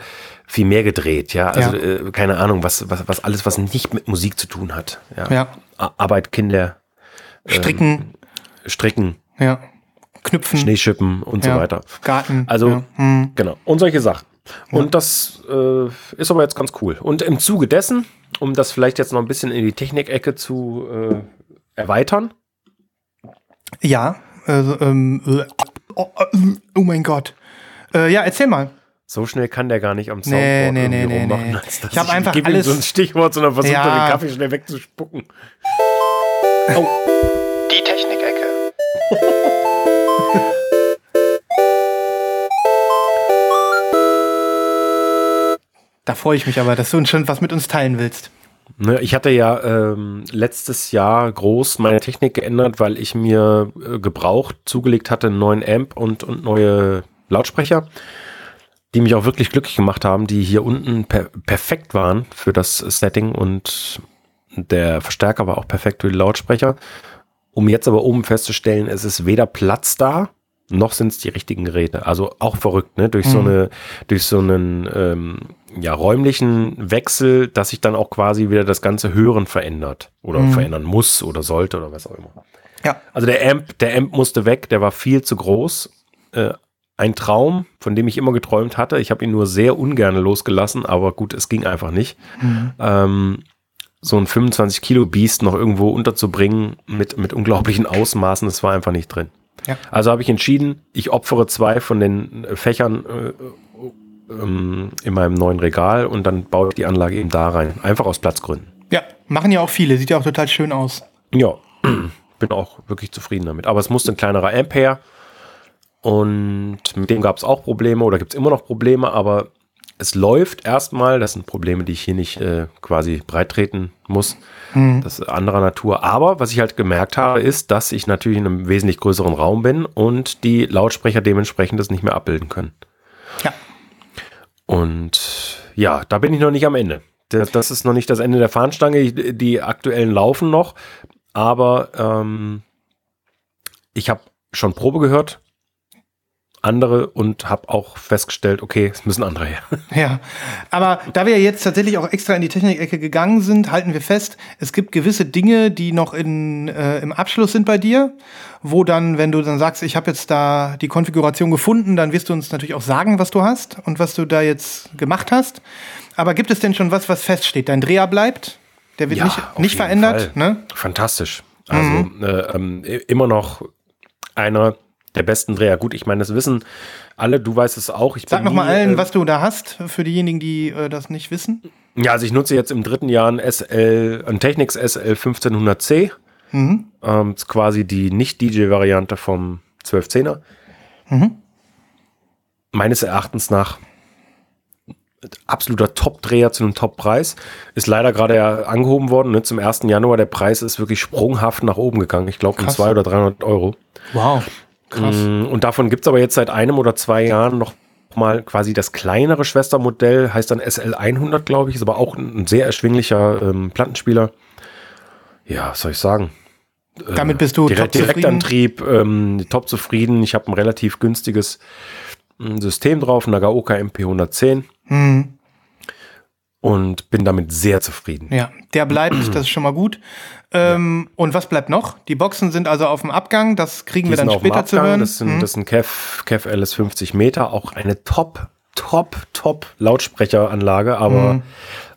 viel mehr gedreht. Ja, also Ja. Äh, keine Ahnung, was, was, was alles, was nicht mit Musik zu tun hat. Ja, Ja. Arbeit, Kinder, Stricken, Stricken, ja. Knüpfen, Schneeschippen und ja. so weiter. Garten. Also. Hm. Genau. Und solche Sachen. Und das äh, ist aber jetzt ganz cool. Und im Zuge dessen, um das vielleicht jetzt noch ein bisschen in die Technikecke zu äh, erweitern, Ja, also, ähm, äh, oh, äh, oh mein Gott. Äh, ja, erzähl mal. so schnell kann der gar nicht am Soundboard Nee, nee, nee, nee, rummachen. nee. als dass Ich hab einfach gebe ihm alles- so ein Stichwort, sondern versucht Ja. er den Kaffee schnell wegzuspucken. Oh. Da freue ich mich aber, dass du uns schon was mit uns teilen willst. Ne, ich hatte ja ähm, letztes Jahr groß meine Technik geändert, weil ich mir äh, gebraucht zugelegt hatte, einen neuen Amp und, und neue Lautsprecher, die mich auch wirklich glücklich gemacht haben, die hier unten per perfekt waren für das Setting und der Verstärker war auch perfekt für die Lautsprecher. Um jetzt aber oben festzustellen, es ist weder Platz da, noch sind es die richtigen Geräte. Also auch verrückt, ne? Durch so eine, durch so einen ähm, ja, räumlichen Wechsel, dass sich dann auch quasi wieder das ganze Hören verändert oder verändern muss oder sollte oder was auch immer. Ja. Also der Amp, der Amp musste weg, der war viel zu groß. Äh, ein Traum, von dem ich immer geträumt hatte. Ich habe ihn nur sehr ungern losgelassen, aber gut, es ging einfach nicht. Ähm, so ein 25 Kilo Biest noch irgendwo unterzubringen mit, mit unglaublichen Ausmaßen, das war einfach nicht drin. Ja. Also habe ich entschieden, ich opfere zwei von den äh, Fächern äh, ähm, in meinem neuen Regal und dann baue ich die Anlage eben da rein. Einfach aus Platzgründen. Ja, machen ja auch viele. Sieht ja auch total schön aus. Ja, bin auch wirklich zufrieden damit. Aber es musste ein kleinerer Amp her. Und mit dem gab es auch Probleme oder gibt es immer noch Probleme, aber es läuft erstmal. Das sind Probleme, die ich hier nicht äh, quasi breittreten muss. Das ist anderer Natur. Aber was ich halt gemerkt habe, ist, dass ich natürlich in einem wesentlich größeren Raum bin und die Lautsprecher dementsprechend das nicht mehr abbilden können. Ja. Und ja, da bin ich noch nicht am Ende. Das, das ist noch nicht das Ende der Fahnenstange. Ich- Die aktuellen laufen noch, aber ähm, ich habe schon Probe gehört, andere und habe auch festgestellt, okay, es müssen andere her. Ja, aber da wir jetzt tatsächlich auch extra in die Technikecke gegangen sind, halten wir fest, es gibt gewisse Dinge, die noch in, äh, im Abschluss sind bei dir, wo dann, wenn du dann sagst, ich habe jetzt da die Konfiguration gefunden, dann wirst du uns natürlich auch sagen, was du hast und was du da jetzt gemacht hast. Aber gibt es denn schon was, was feststeht? Dein Dreher bleibt, der wird Ja, nicht, nicht verändert, ne? Fantastisch. Also äh, ähm, immer noch einer der besten Dreher. Gut, ich meine, das wissen alle, du weißt es auch. Ich Sag bin noch mal nie, allen, äh, was du da hast, für diejenigen, die äh, das nicht wissen. Ja, also ich nutze jetzt im dritten Jahr ein SL, ein Technics SL 1500C. Ähm, ist quasi die Nicht-DJ-Variante vom 1210er. Meines Erachtens nach absoluter Top-Dreher zu einem Top-Preis. Ist leider gerade ja angehoben worden. Ne? Zum 1. Januar. Der Preis ist wirklich sprunghaft nach oben gegangen. Ich glaube um Krass. 200 oder 300 Euro. Wow. Krass. Mm, Und davon gibt es aber jetzt seit einem oder zwei Jahren noch mal quasi das kleinere Schwestermodell, heißt dann SL100, glaube ich, ist aber auch ein sehr erschwinglicher ähm, Plattenspieler. Ja, was soll ich sagen? Damit bist du Direkt, top zufrieden? Direktantrieb, ähm, top zufrieden. Ich habe ein relativ günstiges ähm, System drauf, Nagaoka MP110 Mhm. und bin damit sehr zufrieden. Ja, der bleibt, das ist schon mal gut. Ähm, Und was bleibt noch? Die Boxen sind also auf dem Abgang, das kriegen Die wir dann später zu hören. Das sind, Mhm. das sind Kev, Kev LS 50 Meter, auch eine top, top, top Lautsprecheranlage, aber Mhm.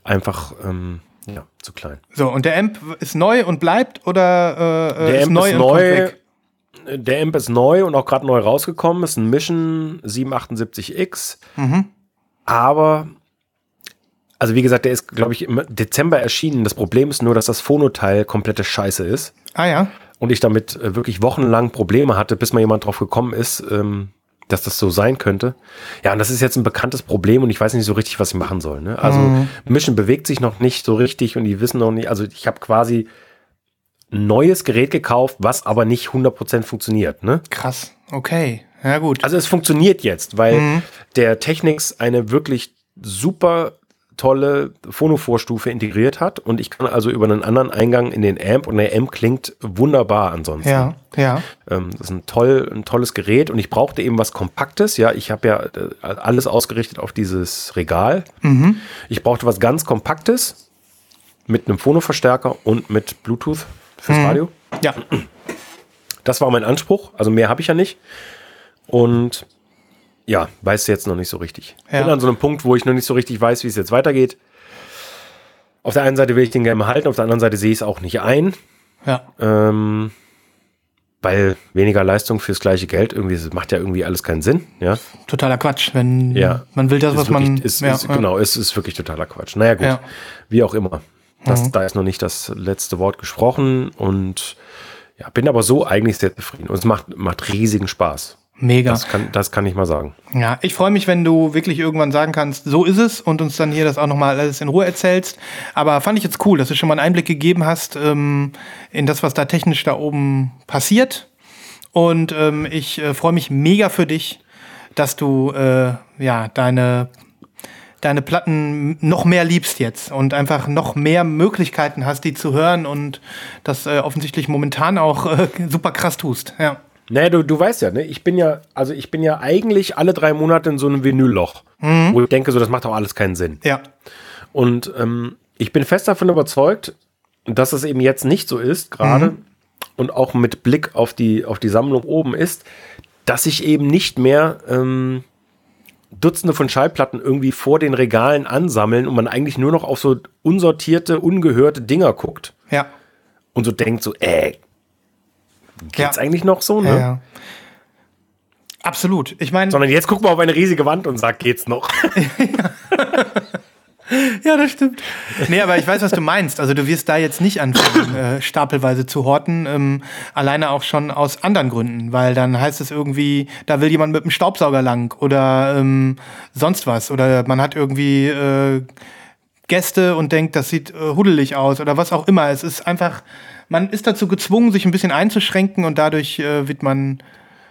einfach ähm, ja, zu klein. So, und der Amp ist neu und bleibt oder äh, Der ist Amp neu ist neu. Der Amp ist neu und auch gerade neu rausgekommen. Ist ein Mission 778X. Mhm. Aber, also wie gesagt, der ist, glaube ich, im Dezember erschienen. Das Problem ist nur, dass das Phono-Teil komplette Scheiße ist. Ah ja, Und ich damit äh, wirklich wochenlang Probleme hatte, bis mal jemand drauf gekommen ist, ähm, dass das so sein könnte. Ja, und das ist jetzt ein bekanntes Problem und ich weiß nicht so richtig, was ich machen soll. Ne? Also Mission bewegt sich noch nicht so richtig und die wissen noch nicht, also ich habe quasi ein neues Gerät gekauft, was aber nicht 100% funktioniert. Ne? krass. Okay, ja gut. Also es funktioniert jetzt, weil der Technics eine wirklich super tolle Phono-Vorstufe integriert hat und ich kann also über einen anderen Eingang in den Amp und der Amp klingt wunderbar ansonsten. ja, ja. Ähm, das ist ein, toll, ein tolles Gerät und ich brauchte eben was Kompaktes. Ja, ich habe ja äh, alles ausgerichtet auf dieses Regal. Ich brauchte was ganz Kompaktes mit einem Phono-Verstärker und mit Bluetooth fürs Radio. Ja, Das war mein Anspruch. Also mehr habe ich ja nicht. Und ja, weiß jetzt noch nicht so richtig. Ja. Bin an so einem Punkt, wo ich noch nicht so richtig weiß, wie es jetzt weitergeht. Auf der einen Seite will ich den gerne halten, auf der anderen Seite sehe ich es auch nicht ein. ja. Ähm, weil weniger Leistung fürs gleiche Geld, irgendwie, das macht ja irgendwie alles keinen Sinn. Ja, Totaler Quatsch, wenn Ja. man will das, ist was man. wirklich, ist, ja, ist, ja. Genau, ist, ist wirklich totaler Quatsch. Naja, gut, Ja. wie auch immer. Das, Da ist noch nicht das letzte Wort gesprochen und ja, bin aber so eigentlich sehr zufrieden. Und es macht, macht riesigen Spaß. Mega. Das kann, das kann ich mal sagen. Ja, ich freue mich, wenn du wirklich irgendwann sagen kannst, so ist es und uns dann hier das auch nochmal alles in Ruhe erzählst. Aber fand ich jetzt cool, dass du schon mal einen Einblick gegeben hast ähm, in das, was da technisch da oben passiert. Und ähm, ich äh, freue mich mega für dich, dass du äh, ja deine deine Platten noch mehr liebst jetzt und einfach noch mehr Möglichkeiten hast, die zu hören und das äh, offensichtlich momentan auch äh, super krass tust. Ja. Naja, du, du weißt ja, ne? Ich bin ja, also ich bin ja eigentlich alle drei Monate in so einem Vinylloch, mhm. wo ich denke, so, das macht auch alles keinen Sinn. Ja. Und ähm, ich bin fest davon überzeugt, dass es eben jetzt nicht so ist, gerade mhm. und auch mit Blick auf die, auf die Sammlung oben ist, dass ich eben nicht mehr ähm, Dutzende von Schallplatten irgendwie vor den Regalen ansammeln und man eigentlich nur noch auf so unsortierte, ungehörte Dinger guckt. Ja. Und so denkt so, äh, geht's ja. eigentlich noch so, ne? Ja. Absolut. Ich meine. Sondern jetzt guckt man auf eine riesige Wand und sagt, geht's noch? ja, das stimmt. Nee, aber ich weiß, was du meinst. Also du wirst da jetzt nicht anfangen, äh, stapelweise zu horten. Ähm, alleine auch schon aus anderen Gründen. Weil dann heißt es irgendwie, da will jemand mit dem Staubsauger lang oder ähm, sonst was. Oder man hat irgendwie äh, Gäste und denkt, das sieht äh, huddelig aus oder was auch immer. Es ist einfach, man ist dazu gezwungen, sich ein bisschen einzuschränken und dadurch äh, wird man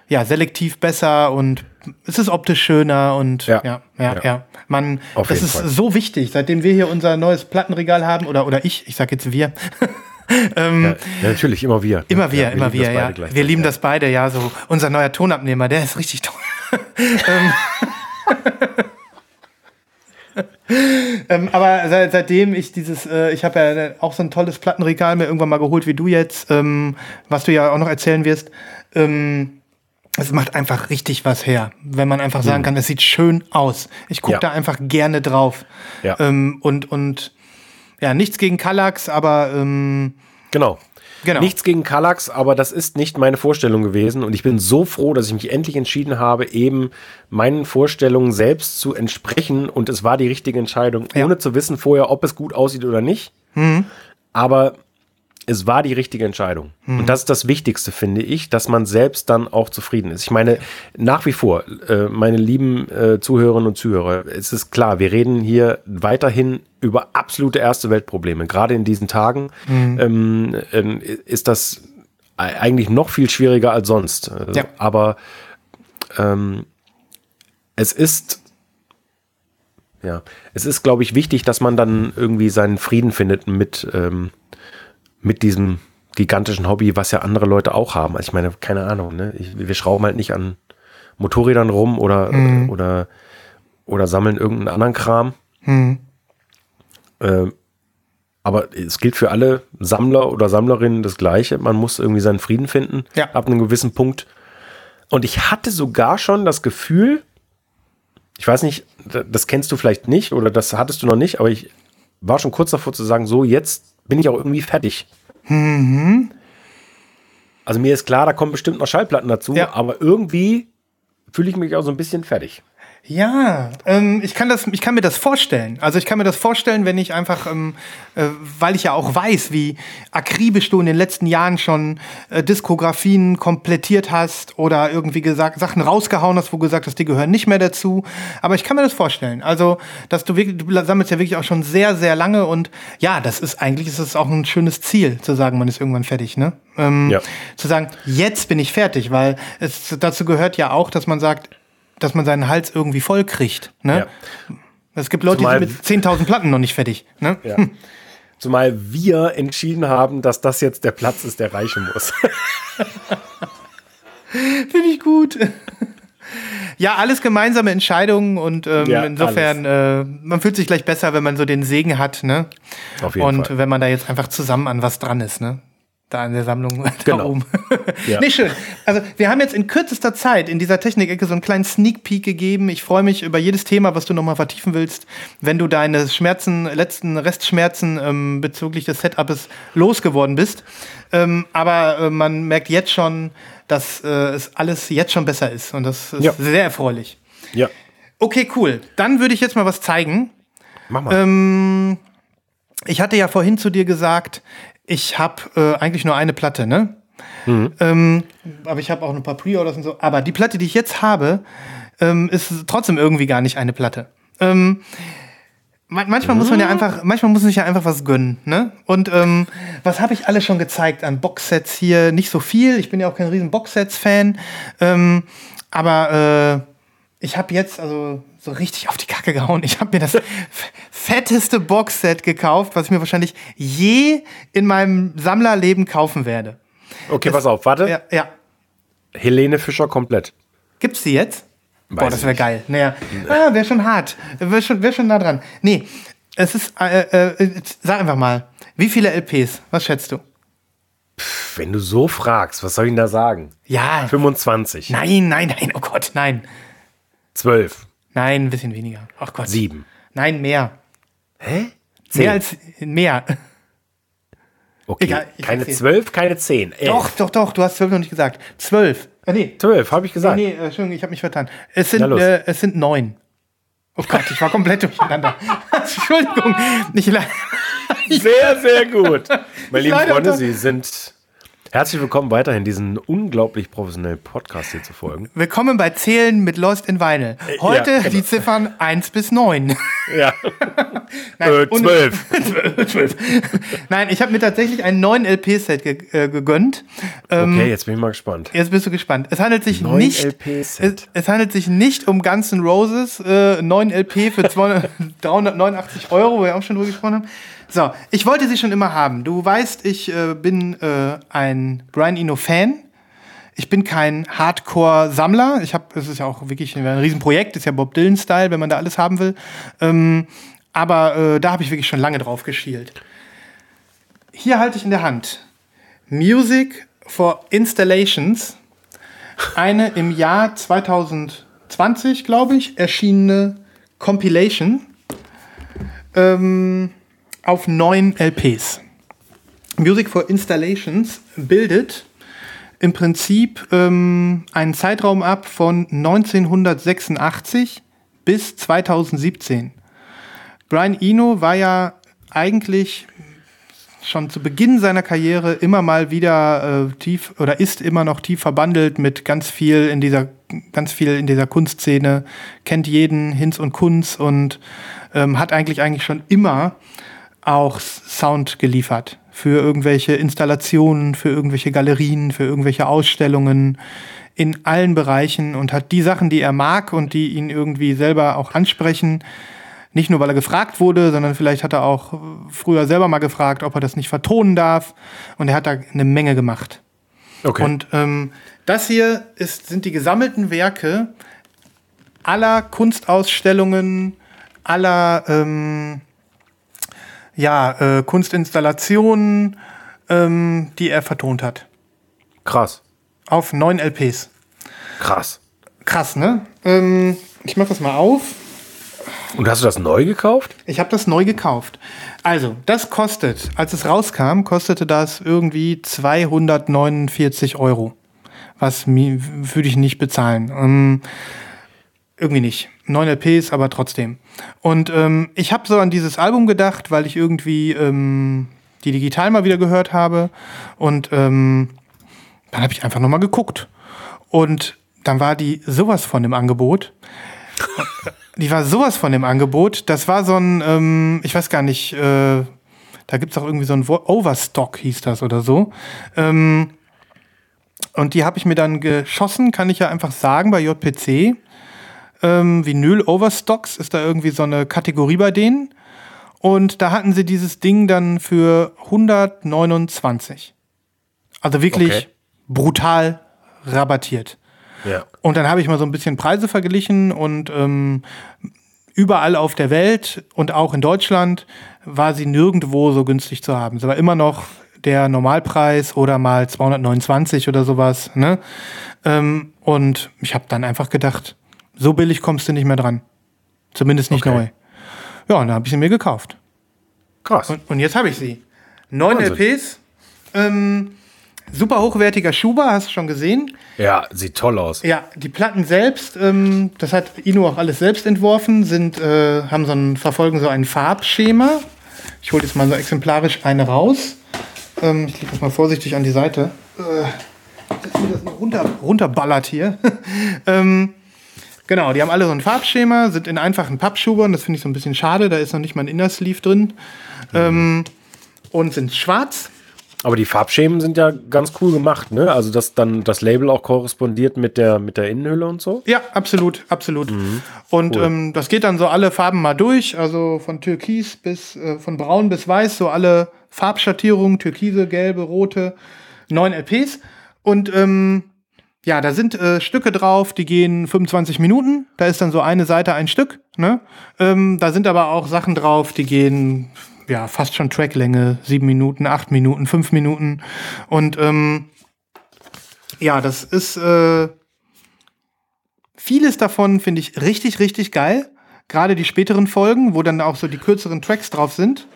ja selektiv besser und es ist optisch schöner und ja, ja, ja. ja. ja. Man, Auf das ist Fall. so wichtig, seitdem wir hier unser neues Plattenregal haben oder oder ich, ich sag jetzt wir. ähm, ja, natürlich, immer wir. Immer wir, ja, immer wir, ja. Wir lieben das beide, ja. So unser neuer Tonabnehmer, der ist richtig toll. ähm, aber seit, seitdem ich dieses, äh, ich habe ja auch so ein tolles Plattenregal mir irgendwann mal geholt wie du jetzt, ähm, was du ja auch noch erzählen wirst. Ähm, es macht einfach richtig was her, wenn man einfach sagen kann, es sieht schön aus. Ich gucke Ja. da einfach gerne drauf. Ja. Ähm, und, und ja, nichts gegen Kallax, aber ähm, Genau. Genau. Nichts gegen Kallax, aber das ist nicht meine Vorstellung gewesen. Und ich bin so froh, dass ich mich endlich entschieden habe, eben meinen Vorstellungen selbst zu entsprechen. Und es war die richtige Entscheidung, Ja. ohne zu wissen vorher, ob es gut aussieht oder nicht. Aber es war die richtige Entscheidung. Und das ist das Wichtigste, finde ich, dass man selbst dann auch zufrieden ist. Ich meine, nach wie vor, äh, meine lieben äh, Zuhörerinnen und Zuhörer, es ist klar, wir reden hier weiterhin über absolute erste Weltprobleme. Gerade in diesen Tagen ähm, ähm, ist das e- eigentlich noch viel schwieriger als sonst. Äh, Ja. Aber ähm, es ist ja, es ist, glaube ich, wichtig, dass man dann irgendwie seinen Frieden findet mit, ähm, mit diesem gigantischen Hobby, was ja andere Leute auch haben. Also ich meine, keine Ahnung, ne? Ich, wir schrauben halt nicht an Motorrädern rum oder, oder, oder sammeln irgendeinen anderen Kram. Ähm, aber es gilt für alle Sammler oder Sammlerinnen das Gleiche. Man muss irgendwie seinen Frieden finden Ja. ab einem gewissen Punkt. Und ich hatte sogar schon das Gefühl, ich weiß nicht, das kennst du vielleicht nicht oder das hattest du noch nicht, aber ich war schon kurz davor zu sagen, so jetzt bin ich auch irgendwie fertig. Also mir ist klar, da kommen bestimmt noch Schallplatten dazu, Ja. aber irgendwie fühle ich mich auch so ein bisschen fertig. Ja, ähm, ich kann das, ich kann mir das vorstellen. Also ich kann mir das vorstellen, wenn ich einfach, ähm, äh, weil ich ja auch weiß, wie akribisch du in den letzten Jahren schon äh, Diskografien komplettiert hast oder irgendwie gesagt Sachen rausgehauen hast, wo du gesagt hast, die gehören nicht mehr dazu. Aber ich kann mir das vorstellen. Also, dass du wirklich, du sammelst ja wirklich auch schon sehr, sehr lange und ja, das ist eigentlich ist es auch ein schönes Ziel, zu sagen, man ist irgendwann fertig, ne? Ähm, Ja. Zu sagen, jetzt bin ich fertig, weil es dazu gehört ja auch, dass man sagt, dass man seinen Hals irgendwie voll kriegt. Ne? Ja. Es gibt Leute, Zumal- die sind mit 10.000 Platten noch nicht fertig. Ne? Ja. Zumal wir entschieden haben, dass das jetzt der Platz ist, der reichen muss. Finde ich gut. Ja, alles gemeinsame Entscheidungen und ähm, Ja, insofern, äh, man fühlt sich gleich besser, wenn man so den Segen hat, ne? Auf jeden und Fall. wenn man da jetzt einfach zusammen an was dran ist, ne? Da an der Sammlung da Genau. oben. Ja. Nee, schön. Also, wir haben jetzt in kürzester Zeit in dieser Technikecke so einen kleinen Sneak Peek gegeben. Ich freue mich über jedes Thema, was du nochmal vertiefen willst, wenn du deine Schmerzen, letzten Restschmerzen ähm, bezüglich des Setups losgeworden bist. Ähm, aber äh, man merkt jetzt schon, dass äh, es alles jetzt schon besser ist. Und das ist Ja. sehr erfreulich. Ja, Okay, cool. Dann würde ich jetzt mal was zeigen. mach mal. Ähm, ich hatte ja vorhin zu dir gesagt, ich habe äh, eigentlich nur eine Platte, ne? Ähm, aber ich habe auch ein paar Pre-Orders und so. Aber die Platte, die ich jetzt habe, ähm, ist trotzdem irgendwie gar nicht eine Platte. Ähm, man- manchmal muss man ja einfach, manchmal muss man sich ja einfach was gönnen, ne? Und ähm, was habe ich alles schon gezeigt an Boxsets hier? Nicht so viel. Ich bin ja auch kein riesen Boxsets-Fan. Ähm, aber äh, ich habe jetzt also so richtig auf die Kacke gehauen. Ich habe mir das fetteste Boxset gekauft, was ich mir wahrscheinlich je in meinem Sammlerleben kaufen werde. Okay, pass auf, warte. Ja, ja. Helene Fischer komplett. Gibt's die jetzt? Boah, Weiß das ich wäre geil. Naja, ah, wäre schon hart. Wäre schon, wär schon nah dran. Nee, es ist, äh, äh, sag einfach mal, wie viele LPs? Was schätzt du? Pff, Wenn du so fragst, was soll ich denn da sagen? Ja. 25, Nein, nein, nein, oh Gott, nein. 12, Nein, ein bisschen weniger. Ach Gott. 7. Nein, mehr. Hä? Mehr als, mehr. Okay, Egal, keine. 12, keine 10. 11. Doch, doch, doch, du hast zwölf noch nicht gesagt. Zwölf. Äh, nee, 12, habe ich gesagt. nee, äh, Entschuldigung, ich habe mich vertan. Es sind, äh, es sind neun. Oh Gott, ich war komplett durcheinander. Entschuldigung. Ich, Sehr, sehr gut. Meine lieben Freunde, Sie sind herzlich willkommen weiterhin, diesen unglaublich professionellen Podcast hier zu folgen. Willkommen bei Zählen mit Lost in Vinyl. Heute ja, genau. die Ziffern 1 bis 9. Ja. Nein, äh, ohne- 12. 12. Nein, ich habe mir tatsächlich ein 9 LP-Set ge äh, gegönnt. Ähm, Okay, jetzt bin ich mal gespannt. Jetzt bist du gespannt. Es handelt sich Neun nicht. Es, es handelt sich nicht um Guns N' Roses, äh, 9 LP für 200 389 Euro, wo wir auch schon drüber gesprochen haben. So, ich wollte sie schon immer haben. Du weißt, ich äh, bin äh, ein Brian Eno-Fan. Ich bin kein Hardcore-Sammler. Ich habe, es ist ja auch wirklich ein Riesenprojekt, ist ja Bob Dylan-Style, wenn man da alles haben will. Ähm, aber äh, da habe ich wirklich schon lange drauf geschielt. Hier halte ich in der Hand Music for Installations, eine im Jahr 2020, glaube ich, erschienene Compilation ähm, auf neun LPs. Music for Installations bildet im Prinzip ähm, einen Zeitraum ab von 1986 bis 2017. Brian Eno war ja eigentlich schon zu Beginn seiner Karriere immer mal wieder äh, tief oder ist immer noch tief verbandelt mit ganz viel in dieser ganz viel in dieser Kunstszene, kennt jeden Hinz und Kunz und ähm, hat eigentlich eigentlich schon immer auch Sound geliefert für irgendwelche Installationen, für irgendwelche Galerien, für irgendwelche Ausstellungen in allen Bereichen und hat die Sachen, die er mag und die ihn irgendwie selber auch ansprechen, nicht nur, weil er gefragt wurde, sondern vielleicht hat er auch früher selber mal gefragt, ob er das nicht vertonen darf. Und er hat da eine Menge gemacht. Okay. Und ähm, das hier ist, sind die gesammelten Werke aller Kunstausstellungen, aller ähm, ja, äh, Kunstinstallationen, ähm, die er vertont hat. krass. Auf neun LPs. Krass. Krass, ne? Ähm, ich mach das mal auf. Und hast du das neu gekauft? Ich habe das neu gekauft. Also, das kostet, als es rauskam, kostete das irgendwie 249 Euro. Was würde ich nicht bezahlen. Ähm, irgendwie nicht. 9 LPs, aber trotzdem. Und ähm, ich habe so an dieses Album gedacht, weil ich irgendwie ähm, die digital mal wieder gehört habe. Und ähm, dann habe ich einfach nochmal geguckt. Und dann war die sowas von im Angebot. Die war sowas von im Angebot. Das war so ein, ähm, ich weiß gar nicht, äh, da gibt es auch irgendwie so ein Overstock, hieß das oder so. Ähm, und die habe ich mir dann geschossen, kann ich ja einfach sagen, bei JPC. Ähm, Vinyl Overstocks ist da irgendwie so eine Kategorie bei denen. Und da hatten sie dieses Ding dann für 129. Also wirklich Okay. brutal rabattiert. Ja. Und dann habe ich mal so ein bisschen Preise verglichen und ähm, überall auf der Welt und auch in Deutschland war sie nirgendwo so günstig zu haben. Sie war immer noch der Normalpreis oder mal 229 oder sowas. Ne? Ähm, und ich habe dann einfach gedacht, so billig kommst du nicht mehr dran. Zumindest nicht Okay. neu. Ja, und dann habe ich sie mir gekauft. Krass. Und, und jetzt habe ich sie. Neun. LPs. Ähm, super hochwertiger Schuber, hast du schon gesehen. Ja, sieht toll aus. Ja, die Platten selbst, ähm, das hat Inu auch alles selbst entworfen, sind, äh, haben so ein, verfolgen so ein Farbschema. Ich hole jetzt mal so exemplarisch eine raus. Ähm, ich lege das mal vorsichtig an die Seite. Äh, dass mir das noch runter, runterballert hier. ähm, genau, die haben alle so ein Farbschema, sind in einfachen Pappschubern. Das finde ich so ein bisschen schade. Da ist noch nicht mal ein Inner Sleeve drin. Ähm, und sind schwarz. Aber die Farbschemen sind ja ganz cool gemacht, ne? Also, dass dann das Label auch korrespondiert mit der, mit der Innenhülle und so. Ja, absolut, absolut. Und Cool. ähm, das geht dann so alle Farben mal durch, also von Türkis bis äh, von Braun bis Weiß, so alle Farbschattierungen, Türkise, Gelbe, Rote, neun LPs. Und ähm, ja, da sind äh, Stücke drauf, die gehen 25 Minuten. Da ist dann so eine Seite ein Stück. Ne? Ähm, da sind aber auch Sachen drauf, die gehen ja fast schon Tracklänge, sieben Minuten, acht Minuten, fünf Minuten. Und ähm, ja, das ist äh, vieles davon finde ich richtig, richtig geil. Gerade die späteren Folgen, wo dann auch so die kürzeren Tracks drauf sind.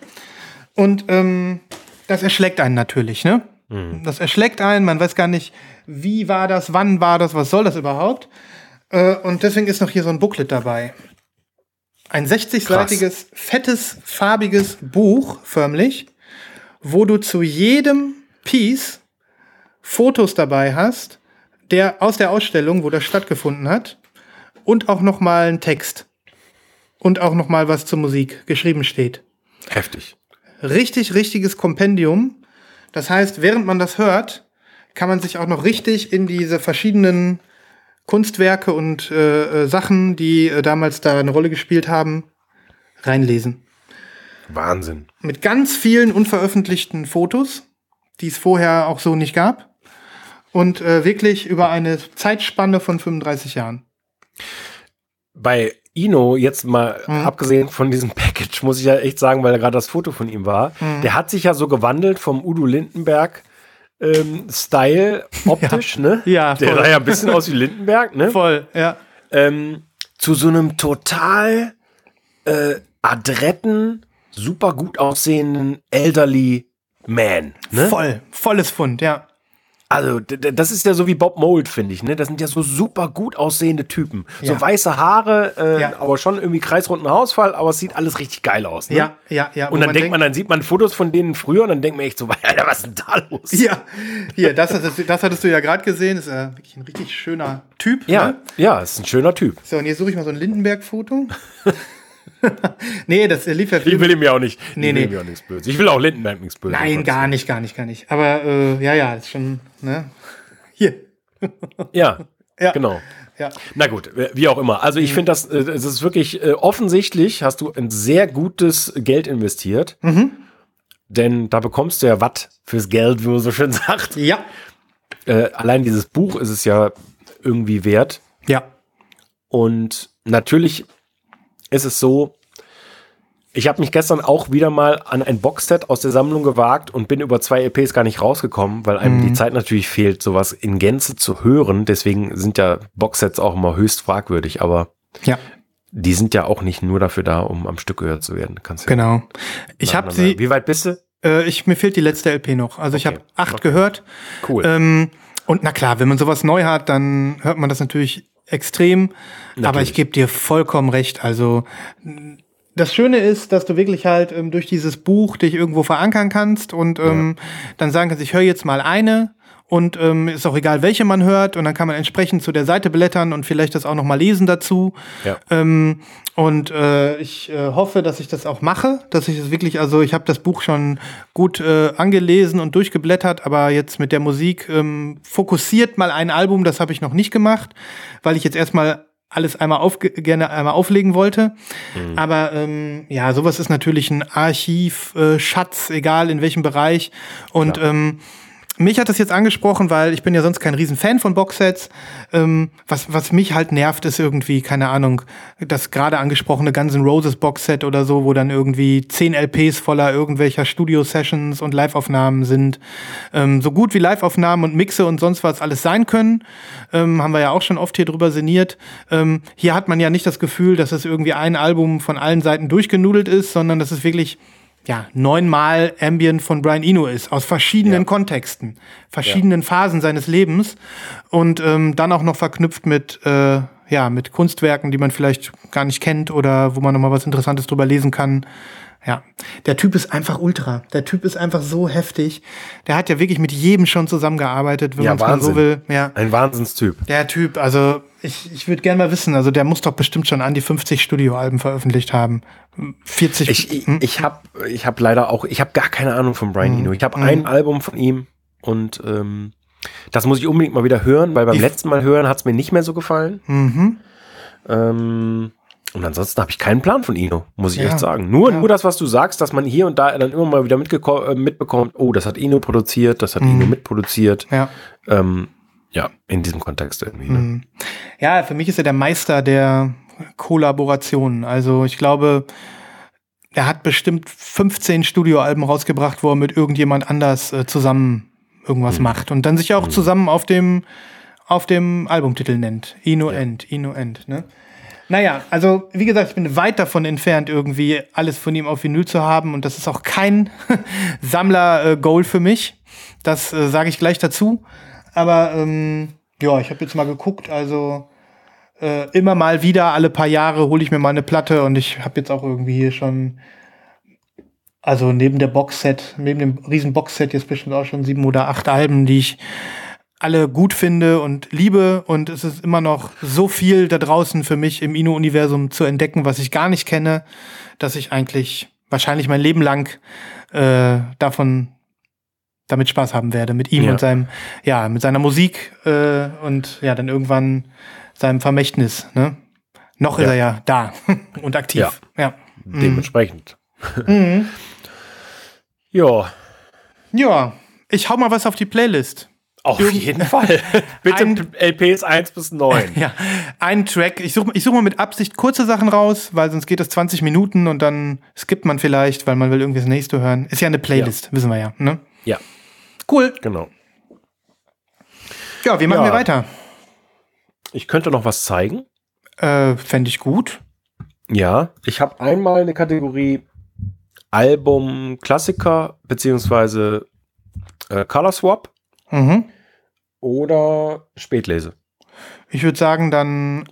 Und ähm, das erschlägt einen natürlich, ne? Das erschlägt einen, man weiß gar nicht, wie war das, wann war das, was soll das überhaupt. Äh, und deswegen ist noch hier so ein Booklet dabei. Ein 60-seitiges, fettes, farbiges Buch, förmlich, wo du zu jedem Piece Fotos dabei hast, der aus der Ausstellung, wo das stattgefunden hat, und auch noch mal ein Text und auch noch mal was zur Musik geschrieben steht. Heftig. Richtig, richtiges Kompendium. Das heißt, während man das hört, kann man sich auch noch richtig in diese verschiedenen Kunstwerke und äh, äh, Sachen, die äh, damals da eine Rolle gespielt haben, reinlesen. Wahnsinn. Mit ganz vielen unveröffentlichten Fotos, die es vorher auch so nicht gab. Und äh, wirklich über eine Zeitspanne von 35 Jahren. Bei Ino, jetzt mal Mhm. abgesehen von diesem Package, muss ich ja echt sagen, weil da gerade das Foto von ihm war, Mhm. der hat sich ja so gewandelt vom Udo Lindenberg ähm, Style optisch, ne? Ja, Der voll. sah ja ein bisschen aus wie Lindenberg, ne? Voll, ja. ähm, zu so einem total äh, adretten, super gut aussehenden elderly Man. Ne? Voll, volles Fund, ja. Also, das ist ja so wie Bob Mold, finde ich. Ne? Das sind ja so super gut aussehende Typen. So Ja. weiße Haare, äh, Ja. aber schon irgendwie kreisrunden Hausfall, aber es sieht alles richtig geil aus. Ne? Ja, ja, ja. Und dann denkt man, denkt- dann sieht man Fotos von denen früher und dann denkt man echt so, Alter, was ist denn da los? Ja, hier, das, hattest du- das hattest du ja gerade gesehen. Ist ja wirklich ein richtig schöner Typ. Ja, Ne? ja, ist ein schöner Typ. So, und jetzt suche ich mal so ein Lindenberg-Foto. nee, das lief ja Ich will ihm ja auch nicht, Nee, ich will nee. ja auch nichts Böses. Ich will auch Lindenberg nichts Böses. Nein, gar nicht, gar nicht, gar nicht. Aber äh, ja, ja, ist schon, ne? Hier. Ja, Ja. genau. Ja. Na gut, wie auch immer. Also ich finde das, äh, es ist wirklich äh, offensichtlich, hast du ein sehr gutes Geld investiert. Denn da bekommst du ja Watt fürs Geld, wie man so schön sagt. Ja. Äh, allein dieses Buch ist es ja irgendwie wert. Ja. Und natürlich ist es so, ich habe mich gestern auch wieder mal an ein Boxset aus der Sammlung gewagt und bin über zwei EPs gar nicht rausgekommen, weil einem die Zeit natürlich fehlt, sowas in Gänze zu hören. Deswegen sind ja Boxsets auch immer höchst fragwürdig, aber Ja. die sind ja auch nicht nur dafür da, um am Stück gehört zu werden. Kannst Genau. Ich habe sie, Wie weit bist du? äh, ich, mir fehlt die letzte LP noch. Also ich Okay. habe acht Okay. gehört. Cool. Ähm, und na klar, wenn man sowas neu hat, dann hört man das natürlich extrem. Aber Natürlich. ich gebe dir vollkommen recht. Also das Schöne ist, dass du wirklich halt ähm, durch dieses Buch dich irgendwo verankern kannst und ähm, dann sagen kannst, ich höre jetzt mal eine und ähm, ist auch egal, welche man hört und dann kann man entsprechend zu der Seite blättern und vielleicht das auch noch mal lesen dazu. Ja. Ähm, und äh, ich äh, hoffe, dass ich das auch mache, dass ich das wirklich, also ich habe das Buch schon gut äh, angelesen und durchgeblättert, aber jetzt mit der Musik ähm, fokussiert mal ein Album, das habe ich noch nicht gemacht, weil ich jetzt erstmal alles einmal auf, gerne einmal auflegen wollte. Aber ähm, ja, sowas ist natürlich ein Archiv, äh, Schatz, egal in welchem Bereich. Und ähm, mich hat das jetzt angesprochen, weil ich bin ja sonst kein Riesenfan von Boxsets. Ähm, was, was mich halt nervt, ist irgendwie, keine Ahnung, das gerade angesprochene Guns N' Roses Boxset oder so, wo dann irgendwie zehn LPs voller irgendwelcher Studio-Sessions und Live-Aufnahmen sind. Ähm, so gut wie Live-Aufnahmen und Mixe und sonst was alles sein können, ähm, haben wir ja auch schon oft hier drüber sinniert. Ähm, hier hat man ja nicht das Gefühl, dass es irgendwie ein Album von allen Seiten durchgenudelt ist, sondern dass es wirklich ja, neunmal Ambient von Brian Eno ist, aus verschiedenen Ja. Kontexten, verschiedenen Phasen seines Lebens und ähm, dann auch noch verknüpft mit, äh, ja, mit Kunstwerken, die man vielleicht gar nicht kennt oder wo man nochmal was Interessantes drüber lesen kann. Ja, der Typ ist einfach ultra. Der Typ ist einfach so heftig. Der hat ja wirklich mit jedem schon zusammengearbeitet, wenn Ja, man es mal so will. Ja, Ein Wahnsinnstyp. der Typ, also ich, ich würde gerne mal wissen, also der muss doch bestimmt schon an die 50 Studioalben veröffentlicht haben. 40. Ich, ich, hm? ich habe ich hab leider auch, ich habe gar keine Ahnung von Brian Eno. Ich habe ein Album von ihm und ähm, das muss ich unbedingt mal wieder hören, weil beim Die- letzten Mal hören hat es mir nicht mehr so gefallen. Mhm. Ähm, und ansonsten habe ich keinen Plan von Eno, muss ich Ja. echt sagen. Nur, Ja. nur das, was du sagst, dass man hier und da dann immer mal wieder äh, mitbekommt, oh, das hat Eno produziert, das hat Mhm. Eno mitproduziert. Ja. Ähm, ja, in diesem Kontext irgendwie. Ne? Mhm. Ja, für mich ist er der Meister der Kollaborationen. Also ich glaube, er hat bestimmt 15 Studioalben rausgebracht, wo er mit irgendjemand anders äh, zusammen irgendwas macht und dann sich auch zusammen auf dem auf dem Albumtitel nennt. Ino End, Ino End, ne? Naja, also wie gesagt, ich bin weit davon entfernt, irgendwie alles von ihm auf Vinyl zu haben und das ist auch kein Sammler-Goal für mich. Das äh, sage ich gleich dazu. Aber ähm, ja, ich habe jetzt mal geguckt, also äh, immer mal wieder, alle paar Jahre hole ich mir mal eine Platte und ich habe jetzt auch irgendwie hier schon, also neben der Boxset, neben dem riesen Boxset jetzt bestimmt auch schon sieben oder acht Alben, die ich alle gut finde und liebe und es ist immer noch so viel da draußen für mich im Ino-Universum zu entdecken, was ich gar nicht kenne, dass ich eigentlich wahrscheinlich mein Leben lang äh, davon damit Spaß haben werde mit ihm Ja. und seinem ja mit seiner Musik äh, und ja dann irgendwann seinem Vermächtnis ne noch ist Ja. er ja da und aktiv ja Dementsprechend. Mhm. Ja, ja ich hau mal was auf die Playlist auf Irgend- jeden Fall. Bitte Ein- LPs 1 bis 9. Ja, ein Track. Ich suche ich such mal mit Absicht kurze Sachen raus, weil sonst geht das 20 Minuten und dann skippt man vielleicht, weil man will irgendwie das nächste hören. Ist ja eine Playlist, wissen wir ja. Ne? Ja, Cool. genau. Ja, wie machen Ja. wir weiter? Ich könnte noch was zeigen. Äh, Fände ich gut. Ja, ich habe einmal eine Kategorie Album Klassiker beziehungsweise äh, Color Swap Mhm. Oder Spätlese. Ich würde sagen, dann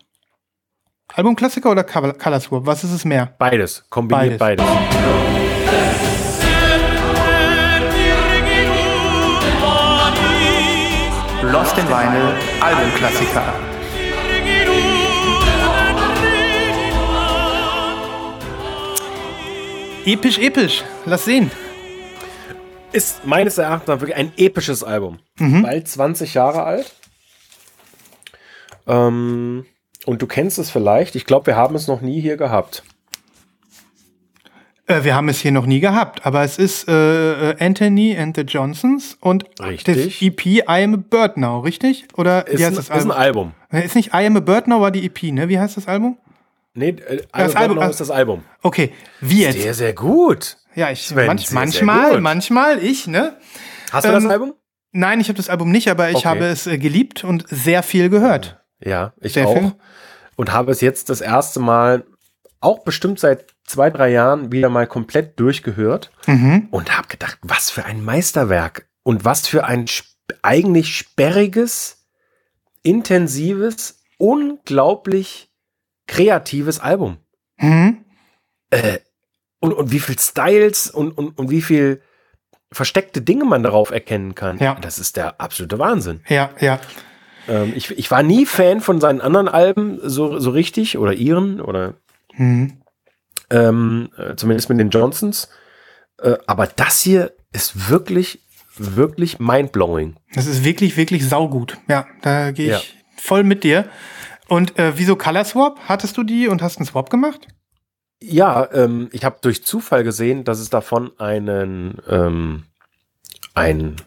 Albumklassiker oder Color Swap? Was ist es mehr? Beides, kombiniert beides. Lost in Vinyl, Albumklassiker. Episch, episch. Lass sehen. Ist meines Erachtens wirklich ein episches Album. Mhm. Bald 20 Jahre alt. Ähm, und du kennst es vielleicht. Ich glaube, wir haben es noch nie hier gehabt. Äh, wir haben es hier noch nie gehabt, aber es ist äh, äh, Anthony and the Johnsons und Richtig. das EP I Am a Bird Now, richtig? Oder Ist, wie ein, heißt das ist ein Album? Album. Ist nicht I Am a Bird Now, war die EP, ne? Wie heißt das Album? Nee, äh, Das Album, Album- ist das Album. Okay, wie jetzt? Sehr, sehr gut. Ja, ich Sven, manch, sehr, sehr manchmal, gut. manchmal ich, ne? Hast du das Ähm, Album? Nein, ich habe das Album nicht, aber ich Okay. habe es äh, geliebt und sehr viel gehört. Ja, ich sehr auch. viel. Und habe es jetzt das erste Mal, auch bestimmt seit zwei, drei Jahren, wieder mal komplett durchgehört Mhm. und habe gedacht, was für ein Meisterwerk und was für ein eigentlich sperriges, intensives, unglaublich kreatives Album. Mhm. Und, und wie viel Styles und, und, und wie viel versteckte Dinge man darauf erkennen kann. Ja. Das ist der absolute Wahnsinn. Ja, ja. Ähm, ich, ich war nie Fan von seinen anderen Alben so, so richtig oder ihren oder Mhm. ähm, äh, zumindest mit den Johnsons. Äh, aber das hier ist wirklich, wirklich mindblowing. Das ist wirklich, wirklich saugut. Ja, da gehe ich Ja. voll mit dir. Und äh, wieso Color Swap? Hattest du die und hast einen Swap gemacht? Ja, ähm, ich habe durch Zufall gesehen, dass es davon einen, ähm, ein,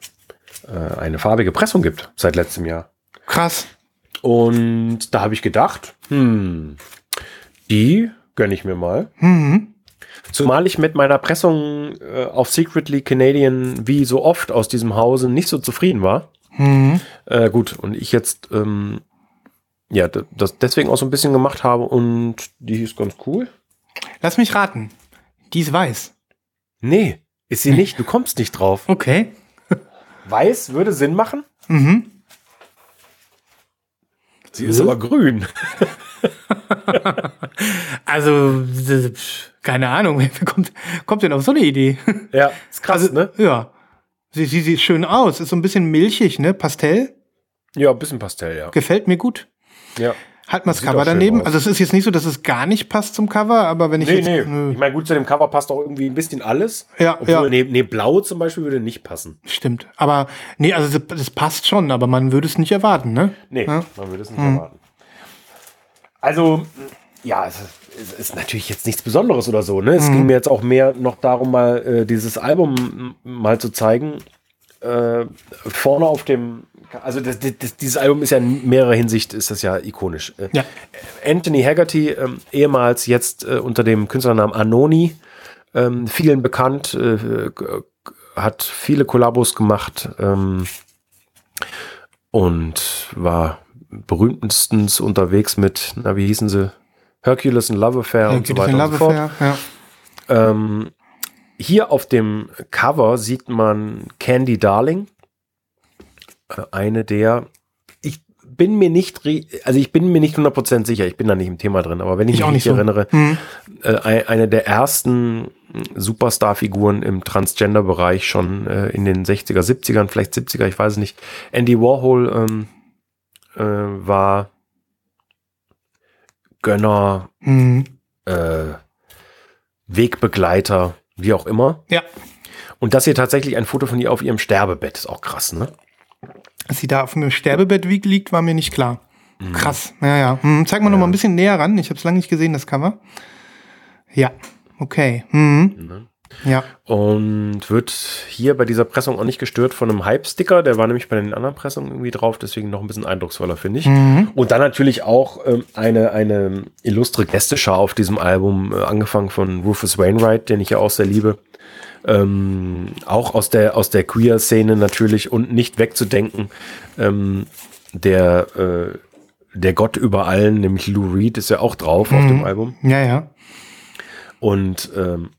äh, eine farbige Pressung gibt seit letztem Jahr. Krass. Und da habe ich gedacht, hm, die gönne ich mir mal. Mhm. Zumal ich mit meiner Pressung äh, auf Secretly Canadian wie so oft aus diesem Hause nicht so zufrieden war. Mhm. Äh, gut, und ich jetzt ähm, ja das deswegen auch so ein bisschen gemacht habe und die ist ganz cool. Lass mich raten. Die ist weiß. Nee, ist sie nicht, du kommst nicht drauf. Okay. Weiß würde Sinn machen. Mhm. Sie ist aber grün. Also, Keine Ahnung, wer kommt, kommt denn auf so eine Idee? Ja, ist krass, Also, ne? Ja. Sie, sie sieht schön aus. Ist so ein bisschen milchig, ne? Pastell. Ja, ein bisschen Pastell, ja. Gefällt mir gut. ja. Halt mal das Cover daneben. aus. Also es ist jetzt nicht so, dass es gar nicht passt zum Cover, aber wenn ich Nee, jetzt. nee. Nö. Ich meine, gut, zu dem Cover passt auch irgendwie ein bisschen alles. Ja, Obwohl, ja. nee, nee, blau zum Beispiel würde nicht passen. Stimmt. Aber nee, also das, das passt schon, aber man würde es nicht erwarten, ne? Nee, Ja. man würde es nicht erwarten. Also, ja, es ist, ist natürlich jetzt nichts Besonderes oder so. Ne? Es ging mir jetzt auch mehr noch darum, mal äh, dieses Album mal zu zeigen. Äh, vorne auf dem, also das, das, dieses Album ist ja in mehrerer Hinsicht ist das ja ikonisch. Äh, Ja. Anthony Haggerty, ähm, ehemals jetzt äh, unter dem Künstlernamen Anoni, ähm, vielen bekannt, äh, g- hat viele Kollabos gemacht ähm, und war berühmtestens unterwegs mit, na, wie hießen sie? Hercules and Love Affair und so weiter in und so Love fort. Affair? Ja. Ähm, hier auf dem Cover sieht man Candy Darling. Äh, Eine der, ich bin mir nicht, also ich bin mir nicht 100% sicher, ich bin da nicht im Thema drin, aber wenn ich, Ich mich nicht so. erinnere, Hm. äh, ein- eine der ersten Superstar-Figuren im Transgender-Bereich schon äh, in den 60er, 70ern, vielleicht 70er, ich weiß es nicht. Andy Warhol ähm, äh, war Gönner, Hm. äh, Wegbegleiter, wie auch immer. Ja. Und das hier tatsächlich ein Foto von ihr auf ihrem Sterbebett ist auch krass, ne? Dass sie da auf dem Sterbebett liegt, war mir nicht klar. Mhm. Krass. Ja, ja. Hm. Zeig mal noch mal ein bisschen näher ran. Ich habe es lange nicht gesehen, das Cover. Ja. Okay. Mhm. Ne? Ja. Und wird hier bei dieser Pressung auch nicht gestört von einem Hype-Sticker. Der war nämlich bei den anderen Pressungen irgendwie drauf, deswegen noch ein bisschen eindrucksvoller, finde ich. Mhm. Und dann natürlich auch ähm, eine, eine illustre Gästeschar auf diesem Album, äh, angefangen von Rufus Wainwright, den ich ja auch sehr liebe. Ähm, auch aus der, aus der Queer-Szene natürlich und nicht wegzudenken. Ähm, der, äh, der Gott über allen, nämlich Lou Reed, ist ja auch drauf auf dem Album. Ja, ja. Und ähm,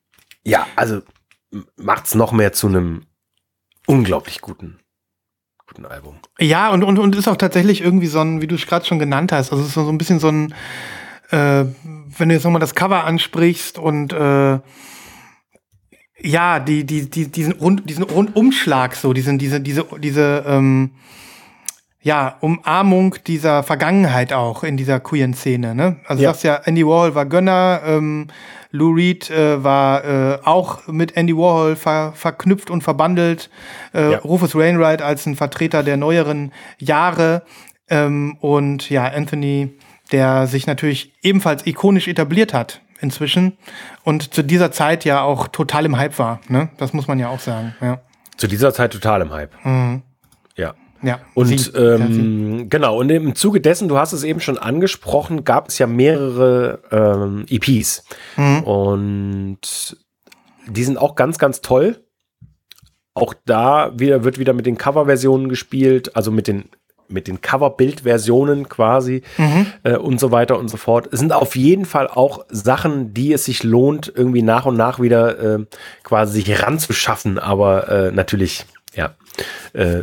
ja, also m- macht's noch mehr zu einem unglaublich guten, guten Album. Ja, und, und, und ist auch tatsächlich irgendwie so ein, wie du es gerade schon genannt hast, also es ist so ein bisschen so ein, äh, wenn du jetzt nochmal das Cover ansprichst und äh, ja, die, die, die, diesen, Rund, diesen Rundumschlag, so, diesen, diese, diese, diese, ähm, ja, Umarmung dieser Vergangenheit auch in dieser queeren Szene, ne? Also Ja. du sagst ja, Andy Warhol war Gönner, ähm, Lou Reed äh, war äh, auch mit Andy Warhol ver verknüpft und verbandelt. Äh, Ja. Rufus Wainwright als ein Vertreter der neueren Jahre ähm, und ja, Anthony, der sich natürlich ebenfalls ikonisch etabliert hat inzwischen und zu dieser Zeit ja auch total im Hype war. Ne? Das muss man ja auch sagen. Ja. Zu dieser Zeit total im Hype. Ja. ja. Und Sie- ja, sie- ähm, genau, und im Zuge dessen, du hast es eben schon angesprochen, gab es ja mehrere ähm, EPs. Und die sind auch ganz, ganz toll. Auch da wieder, wird wieder mit den Coverversionen gespielt, also mit den, mit den Cover-Bild-Versionen quasi äh, und so weiter und so fort. Es sind auf jeden Fall auch Sachen, die es sich lohnt, irgendwie nach und nach wieder äh, quasi sich ranzuschaffen, aber äh, natürlich, ja, äh,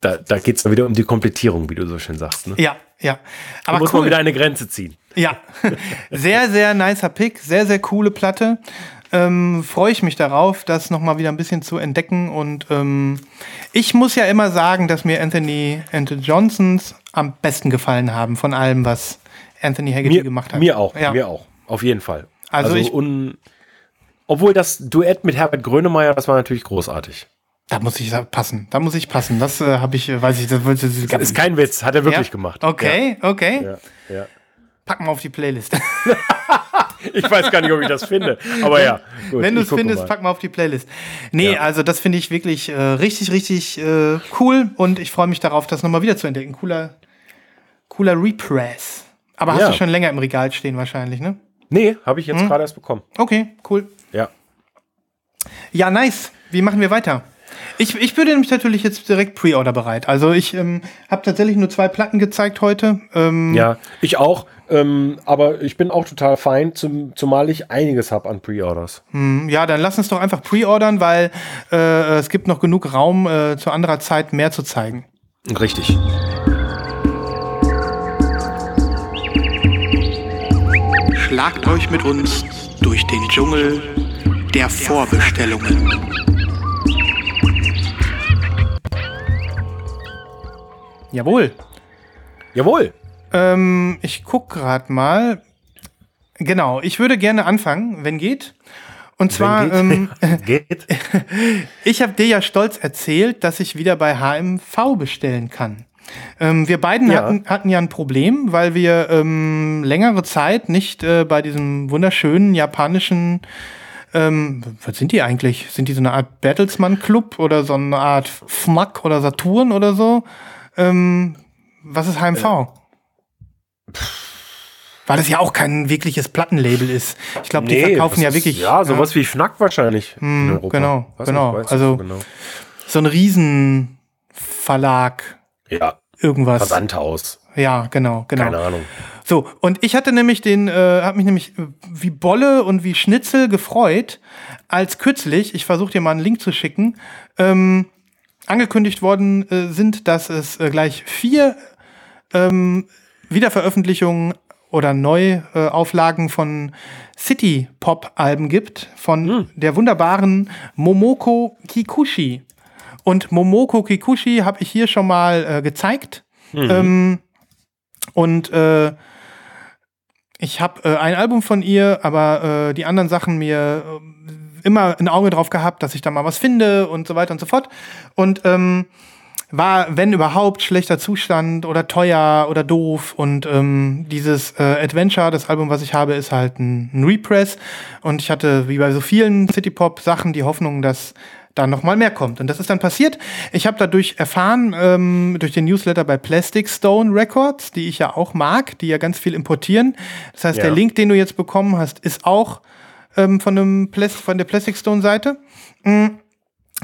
da, da geht es dann wieder um die Komplettierung, wie du so schön sagst. Ne? ja, ja. Da Aber muss cool. man wieder eine Grenze ziehen. Ja, sehr, sehr nicer Pick, sehr, sehr coole Platte. Ähm, Freue ich mich darauf, das nochmal wieder ein bisschen zu entdecken. Und ähm, ich muss ja immer sagen, dass mir Anthony, Anthony Johnsons am besten gefallen haben von allem, was Anthony Haggerty Mir, gemacht hat. mir auch, Ja. mir auch, auf jeden Fall. Also ich- un, obwohl das Duett mit Herbert Grönemeyer, das war natürlich großartig. Da muss ich passen. Da muss ich passen. Das äh, habe ich, weiß ich, das wollte ich. Das ist kein Witz, hat er wirklich gemacht. Okay, okay. Ja, ja, ja. Pack mal auf die Playlist. Ich weiß gar nicht, ob ich das finde, aber ja. Gut, Wenn du es findest, mal. pack mal auf die Playlist. Nee, Ja. also das finde ich wirklich äh, richtig, richtig äh, cool und ich freue mich darauf, das nochmal wieder zu entdecken. Cooler, cooler Repress. Aber hast Ja. du schon länger im Regal stehen wahrscheinlich, ne? Nee, habe ich jetzt Hm? gerade erst bekommen. Okay, cool. Ja. Ja, nice. Wie machen wir weiter? Ich, ich würde nämlich natürlich jetzt direkt Pre-Order bereit. Also ich ähm, habe tatsächlich nur zwei Platten gezeigt heute. Ähm, Ja, ich auch. Ähm, aber ich bin auch total fein, zum, zumal ich einiges habe an Pre-Orders. Ja, dann lass uns doch einfach pre-ordern, weil äh, es gibt noch genug Raum, äh, zu anderer Zeit mehr zu zeigen. Richtig. Schlagt euch mit uns durch den Dschungel der Vorbestellungen. Jawohl. Jawohl. Ähm, ich guck gerade mal. Genau, ich würde gerne anfangen, wenn geht. Und zwar, ähm, Geht. ich habe dir ja stolz erzählt, dass ich wieder bei HMV bestellen kann. Ähm, wir beiden Ja. hatten, hatten ja ein Problem, weil wir ähm, längere Zeit nicht äh, bei diesem wunderschönen japanischen, ähm, was sind die eigentlich? Sind die so eine Art Bertelsmann-Club oder so eine Art FMAC oder Saturn oder so? Ähm, was ist HMV? Weil das ja auch kein wirkliches Plattenlabel ist. Ich glaube, die verkaufen das ja ist- wirklich Ja, sowas wie Fnac wahrscheinlich. Hm, in Europa. genau, Weiß genau. Also- genau. so ein Riesenverlag, Ja, irgendwas. Versandhaus. Ja, genau, genau. Keine Ahnung. So, und ich hatte nämlich den, äh, habe mich nämlich äh, wie Bolle und wie Schnitzel gefreut, als kürzlich, ich versuche dir mal einen Link zu schicken, ähm, angekündigt worden äh, sind, dass es äh, gleich vier ähm, Wiederveröffentlichungen oder Neuauflagen von City-Pop-Alben gibt, von der wunderbaren Momoko Kikuchi. Und Momoko Kikuchi habe ich hier schon mal äh, gezeigt. Ähm, und äh, ich habe äh, ein Album von ihr, aber die anderen Sachen mir äh, immer ein Auge drauf gehabt, dass ich da mal was finde und so weiter und so fort. Und ähm, war, wenn überhaupt, schlechter Zustand oder teuer oder doof. Und ähm, dieses äh, Adventure, das Album, was ich habe, ist halt ein, ein Repress. Und ich hatte, wie bei so vielen City-Pop-Sachen, die Hoffnung, dass da noch mal mehr kommt. Und das ist dann passiert. Ich habe dadurch erfahren, ähm, durch den Newsletter bei Plastic Stone Records, die ich ja auch mag, die ja ganz viel importieren. Das heißt, Ja. der Link, den du jetzt bekommen hast, ist auch ähm, von, einem Plas von der Plastic Stone Seite. Mm.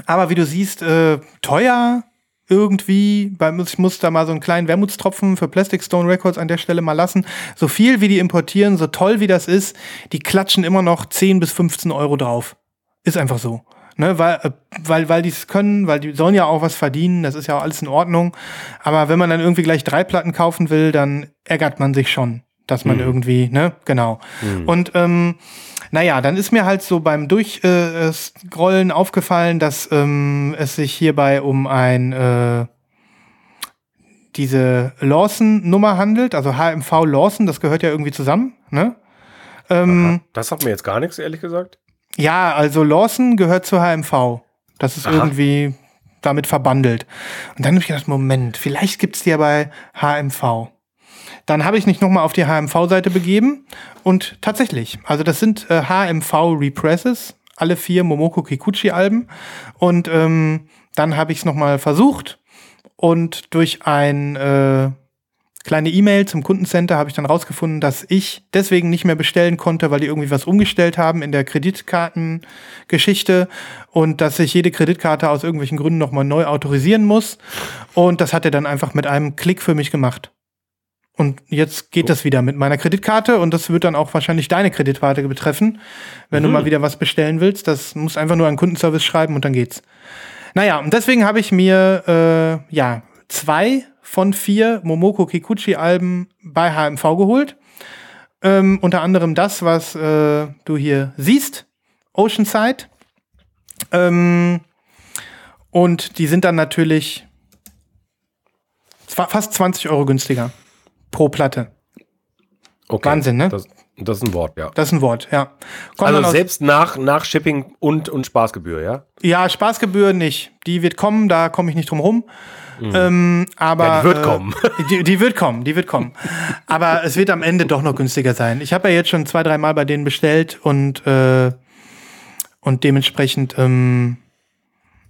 Aber wie du siehst, äh, teuer irgendwie. Ich muss da mal so einen kleinen Wermutstropfen für Plastic Stone Records an der Stelle mal lassen. So viel wie die importieren, so toll wie das ist, die klatschen immer noch 10 bis 15 Euro drauf. Ist einfach so. Ne, weil, äh, weil, weil die es können, weil die sollen ja auch was verdienen, das ist ja auch alles in Ordnung. Aber wenn man dann irgendwie gleich drei Platten kaufen will, dann ärgert man sich schon, dass man irgendwie, ne, genau. Und ähm, naja, dann ist mir halt so beim Durchscrollen äh, aufgefallen, dass ähm, es sich hierbei um ein äh, diese Lawson-Nummer handelt, also HMV Lawson, das gehört ja irgendwie zusammen, ne? Ähm, Das sagt mir jetzt gar nichts, ehrlich gesagt. ja, also Lawson gehört zur HMV. Das ist Aha. irgendwie damit verbandelt. Und dann habe ich gedacht, Moment, vielleicht gibt's die ja bei HMV. Dann habe ich mich nochmal auf die HMV-Seite begeben und tatsächlich, also das sind äh, HMV Represses, alle vier Momoko Kikuchi-Alben. Und ähm, dann habe ich es nochmal versucht und durch ein äh, kleine E-Mail zum Kundencenter habe ich dann rausgefunden, dass ich deswegen nicht mehr bestellen konnte, weil die irgendwie was umgestellt haben in der Kreditkartengeschichte und dass ich jede Kreditkarte aus irgendwelchen Gründen nochmal neu autorisieren muss. Und das hat er dann einfach mit einem Klick für mich gemacht. Und jetzt geht das wieder mit meiner Kreditkarte und das wird dann auch wahrscheinlich deine Kreditkarte betreffen, wenn du mal wieder was bestellen willst. Das muss einfach nur an Kundenservice schreiben und dann geht's. Naja, und deswegen habe ich mir äh, ja zwei von vier Momoko Kikuchi-Alben bei HMV geholt. Ähm, unter anderem das, was äh, du hier siehst, Oceanside. Ähm, und die sind dann natürlich fast 20 Euro günstiger pro Platte. Okay. Wahnsinn, ne? Das, das ist ein Wort, ja. Das ist ein Wort, ja. Kommt Also selbst nach, nach Shipping und, und Spaßgebühr, ja? Ja, Spaßgebühr nicht. Die wird kommen, da komme ich nicht drum rum. Ähm, aber Ja, die wird äh, kommen. Die, die wird kommen, die wird kommen. aber es wird am Ende doch noch günstiger sein. Ich habe ja jetzt schon zwei, drei Mal bei denen bestellt und äh, und dementsprechend ähm,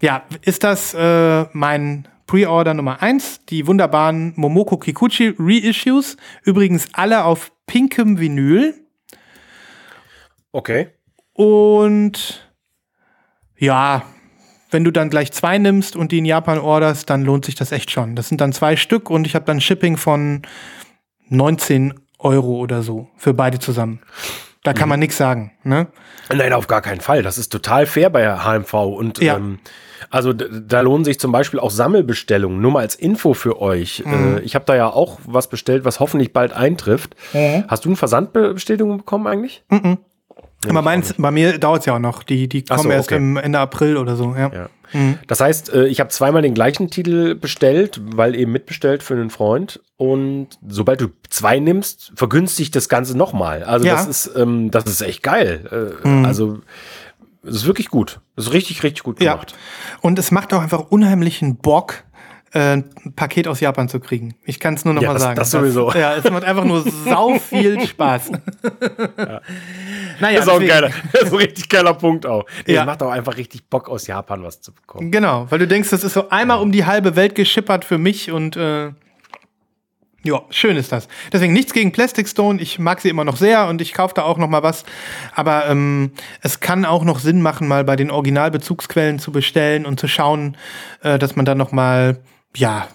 ja ist das äh, mein Pre-Order Nummer eins. Die wunderbaren Momoko Kikuchi Reissues. Übrigens alle auf pinkem Vinyl. Okay. Und ja, wenn du dann gleich zwei nimmst und die in Japan orderst, dann lohnt sich das echt schon. Das sind dann zwei Stück und ich habe dann Shipping von 19 Euro oder so für beide zusammen. Da kann man nichts sagen. Ne? Nein, auf gar keinen Fall. Das ist total fair bei HMV. Und Ja. ähm, also da lohnen sich zum Beispiel auch Sammelbestellungen. Nur mal als Info für euch. Mhm. Äh, ich habe da ja auch was bestellt, was hoffentlich bald eintrifft. Hast du eine Versandbestätigung bekommen eigentlich? Aber meins, bei mir dauert es ja auch noch. Die, die kommen so, erst okay. im Ende April oder so, ja. Ja. Das heißt, äh, ich habe zweimal den gleichen Titel bestellt, weil eben mitbestellt für einen Freund. Und sobald du zwei nimmst, vergünstigt das Ganze nochmal. Also Ja. das ist, ähm, das ist echt geil. Äh, Also es ist wirklich gut. Es ist richtig, richtig gut Ja. gemacht. Und es macht auch einfach unheimlichen Bock, äh, ein Paket aus Japan zu kriegen. Ich kann es nur noch Ja, mal das- sagen. das sowieso. ja, es macht einfach nur sau viel Spaß. Naja, Das ist auch ein geiler, das ist ein richtig geiler Punkt auch. Nee, Ja. Es macht auch einfach richtig Bock, aus Japan was zu bekommen. Genau, weil du denkst, das ist so einmal um die halbe Welt geschippert für mich und äh, ja, schön ist das. Deswegen nichts gegen Plastic Stone. Ich mag sie immer noch sehr und ich kaufe da auch noch mal was. Aber ähm, es kann auch noch Sinn machen, mal bei den Originalbezugsquellen zu bestellen und zu schauen, äh, dass man dann noch mal ja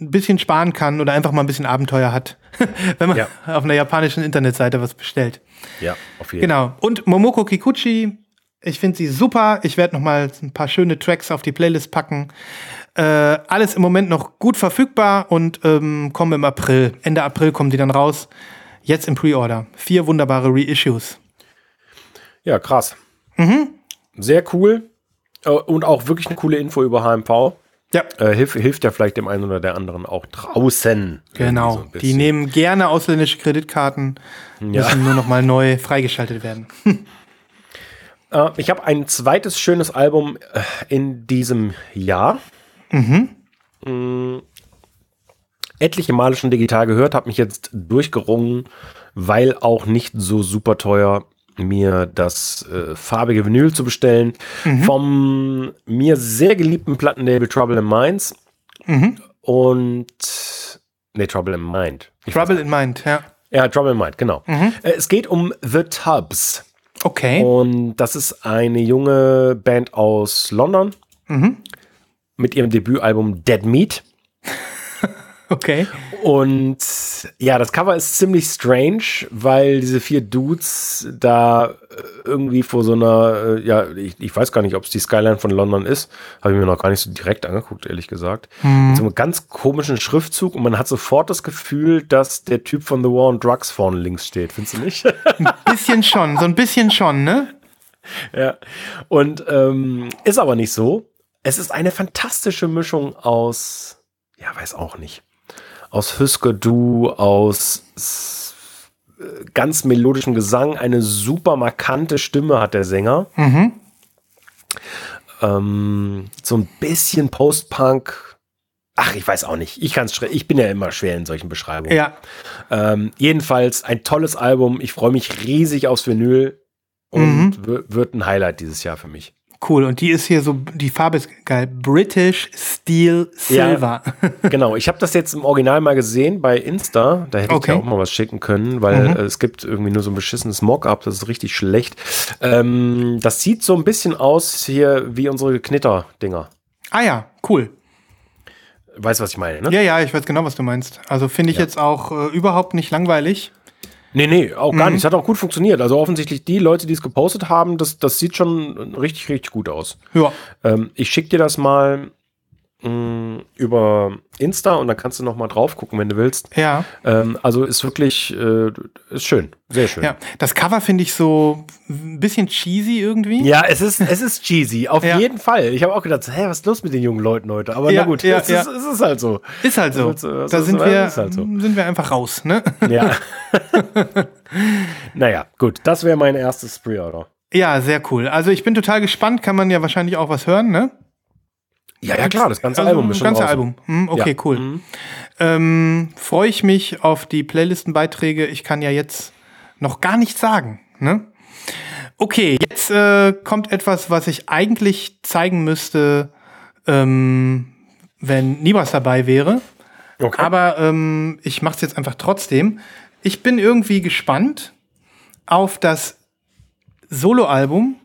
ein bisschen sparen kann oder einfach mal ein bisschen Abenteuer hat, wenn man Ja. auf einer japanischen Internetseite was bestellt. Ja, auf jeden Fall. Genau. Und Momoko Kikuchi, ich finde sie super. Ich werde noch mal ein paar schöne Tracks auf die Playlist packen. Äh, alles im Moment noch gut verfügbar und ähm, kommen im April. Ende April kommen die dann raus. Jetzt im Pre-Order. Vier wunderbare Reissues. Ja, krass. Mhm. Sehr cool. Äh, Und auch wirklich eine coole Info über HMV. Ja, Äh, hilft, hilft ja vielleicht dem einen oder der anderen auch draußen. Genau. so die nehmen gerne ausländische Kreditkarten. Müssen nur noch mal neu freigeschaltet werden. Äh, ich habe ein zweites schönes Album äh, in diesem Jahr. Mm, etliche Male schon digital gehört, habe mich jetzt durchgerungen, weil auch nicht so super teuer mir das äh, farbige Vinyl zu bestellen vom mir sehr geliebten Plattenlabel Trouble in Minds und nee, Trouble in Mind. Ich Trouble in Mind, ja. ja, Trouble in Mind, genau. Äh, es geht um The Tubs. Okay. Und das ist eine junge Band aus London mit ihrem Debütalbum Dead Meat. Okay. Und ja, das Cover ist ziemlich strange, weil diese vier Dudes da äh, irgendwie vor so einer, äh, ja, ich, ich weiß gar nicht, ob es die Skyline von London ist. Habe ich mir noch gar nicht so direkt angeguckt, ehrlich gesagt. Mit so einem ganz komischen Schriftzug und man hat sofort das Gefühl, dass der Typ von The War on Drugs vorne links steht. Findest du nicht? Bisschen schon, so ein bisschen schon, ne? Ja. Und ähm, ist aber nicht so. Es ist eine fantastische Mischung aus, ja, weiß auch nicht, aus Husker Du, aus äh, ganz melodischem Gesang, eine super markante Stimme hat der Sänger. Ähm, so ein bisschen Post-Punk. Ach, ich weiß auch nicht. Ich kann's ich bin ja immer schwer in solchen Beschreibungen. Ja. Ähm, jedenfalls ein tolles Album. Ich freue mich riesig aufs Vinyl und wi- wird ein Highlight dieses Jahr für mich. Cool. Und die ist hier so, die Farbe ist geil. British Steel Silver. genau, ich habe das jetzt im Original mal gesehen bei Insta. Da hätte Okay. ich dir auch mal was schicken können, weil Mhm. es gibt irgendwie nur so ein beschissenes Mock-up, das ist richtig schlecht. Ähm, das sieht so ein bisschen aus hier wie unsere Knitter-Dinger. ah ja, cool. Weißt du, was ich meine, ne? Ja, ja, ich weiß genau, was du meinst. Also finde ich Ja. jetzt auch äh, überhaupt nicht langweilig. Nee, nee, auch Mhm. gar nicht. Es hat auch gut funktioniert. Also offensichtlich die Leute, die es gepostet haben, das, das sieht schon richtig, richtig gut aus. Ja. Ähm, ich schicke dir das mal mh, über Insta und dann kannst du noch mal drauf gucken, wenn du willst. Ja. Ähm, also ist wirklich, äh, ist schön, sehr schön. Ja. Das Cover finde ich so ein bisschen cheesy irgendwie. Ja, es ist, es ist cheesy, auf Ja. jeden Fall. Ich habe auch gedacht, hä, was ist los mit den jungen Leuten heute? Aber Ja, na gut, ja, es. Ist, es ist halt so. Ist halt so. Willst du- was da sind wir, ist halt so. sind wir einfach raus, ne? Ja. naja, gut, das wäre mein erstes Pre-Order. Ja, sehr cool. Also ich bin total gespannt. Kann man ja wahrscheinlich auch was hören, ne? Ja, ja, klar, das ganze Also, Album ist schon Das ganze draußen. Album. Hm, okay, Ja. cool. Mhm. Ähm, Freue ich mich auf die Playlistenbeiträge. Ich kann ja jetzt noch gar nichts sagen. Ne? Okay, jetzt äh, kommt etwas, was ich eigentlich zeigen müsste, ähm, wenn Nibas dabei wäre. Okay. Aber ähm, ich mache es jetzt einfach trotzdem. Ich bin irgendwie gespannt auf das Soloalbum,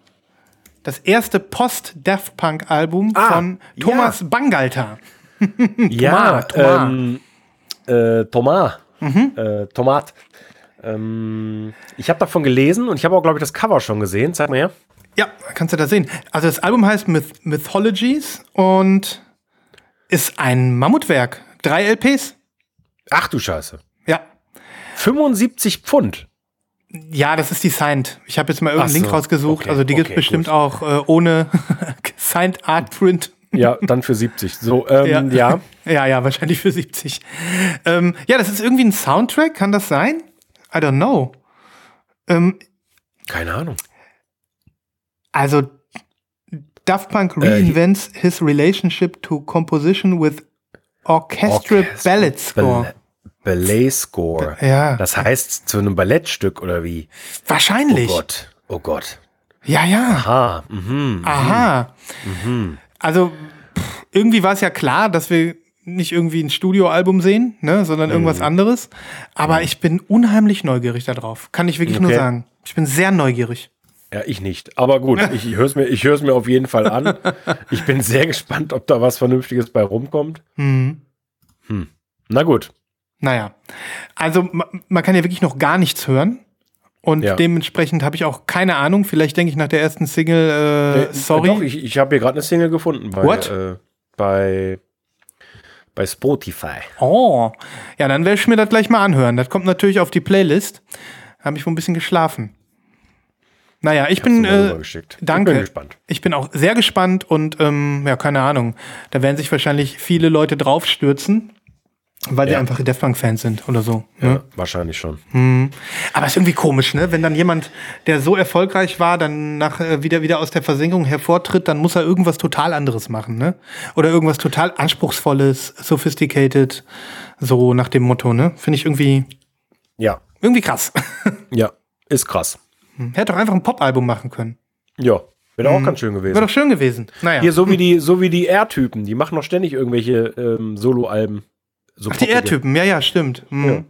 das erste Post-Daft Punk-Album Ah, von Thomas Bangalter. ja, Thomas, Thomas. ähm, äh, Thomas. Mhm. Äh, Tomat. Ähm, ich habe davon gelesen und ich habe auch, glaube ich, das Cover schon gesehen. Zeig mal her. Ja, kannst du da sehen. Also das Album heißt Myth Mythologies und ist ein Mammutwerk. Drei LPs. Ach du Scheiße. Ja. 75 Pfund. Ja, das ist die Signed. Ich habe jetzt mal irgendeinen Ach Link so, rausgesucht. okay, also die okay, bestimmt gut. auch äh, ohne Signed Art Print. Ja, dann für 70. So, ähm, ja. ja, ja, wahrscheinlich für 70. Ähm, ja, das ist irgendwie ein Soundtrack, kann das sein? I don't know. Ähm, Keine Ahnung. also Daft Punk Äh, reinvents his relationship to composition with orchestral Orchestra- ballad score. Ball- Ballet Score. Ja. Das heißt zu einem Ballettstück oder wie? Oh Wahrscheinlich. Gott. Oh Gott. Ja, ja. Ah, mhm. Aha. Also pff, irgendwie war es ja klar, dass wir nicht irgendwie ein Studioalbum sehen, ne, sondern irgendwas Mhm. anderes. Aber ich bin unheimlich neugierig darauf. Kann ich wirklich nur Okay. sagen. Ich bin sehr neugierig. Ja, ich nicht. Aber gut, ich höre es mir, ich hör's mir auf jeden Fall an. Ich bin sehr gespannt, ob da was Vernünftiges bei rumkommt. Mhm. Hm. Na gut. Naja, also ma- man kann ja wirklich noch gar nichts hören. Und Ja. dementsprechend habe ich auch keine Ahnung. Vielleicht denke ich nach der ersten Single, äh, Äh, sorry. Doch, ich, ich habe hier gerade eine Single gefunden bei, What? Äh, bei, bei Spotify. oh, ja, dann werde ich mir das gleich mal anhören. Das kommt natürlich auf die Playlist. Habe ich wohl ein bisschen geschlafen. Naja, ich bin, du mal äh, danke. Ich bin gespannt. Ich bin auch sehr gespannt und ähm, ja, keine Ahnung. Da werden sich wahrscheinlich viele Leute draufstürzen, weil sie Ja. einfach Daft Punk-Fans sind oder so. Ja, Ne? wahrscheinlich schon. Aber ist irgendwie komisch, ne? Wenn dann jemand, der so erfolgreich war, dann nach, äh, wieder, wieder aus der Versenkung hervortritt, dann muss er irgendwas total anderes machen, ne? Oder irgendwas total anspruchsvolles, sophisticated, so nach dem Motto, ne? Finde ich irgendwie, Ja, irgendwie krass. ja, ist krass. er hätte doch einfach ein Pop-Album machen können. Ja, wäre auch ganz schön Wäre gewesen. doch schön gewesen. Naja. Hier, so wie die, so wie die R-Typen, die machen doch ständig irgendwelche ähm, Solo-Alben. So Ach, die. R-Typen, ja, ja, stimmt. Mhm. Ja.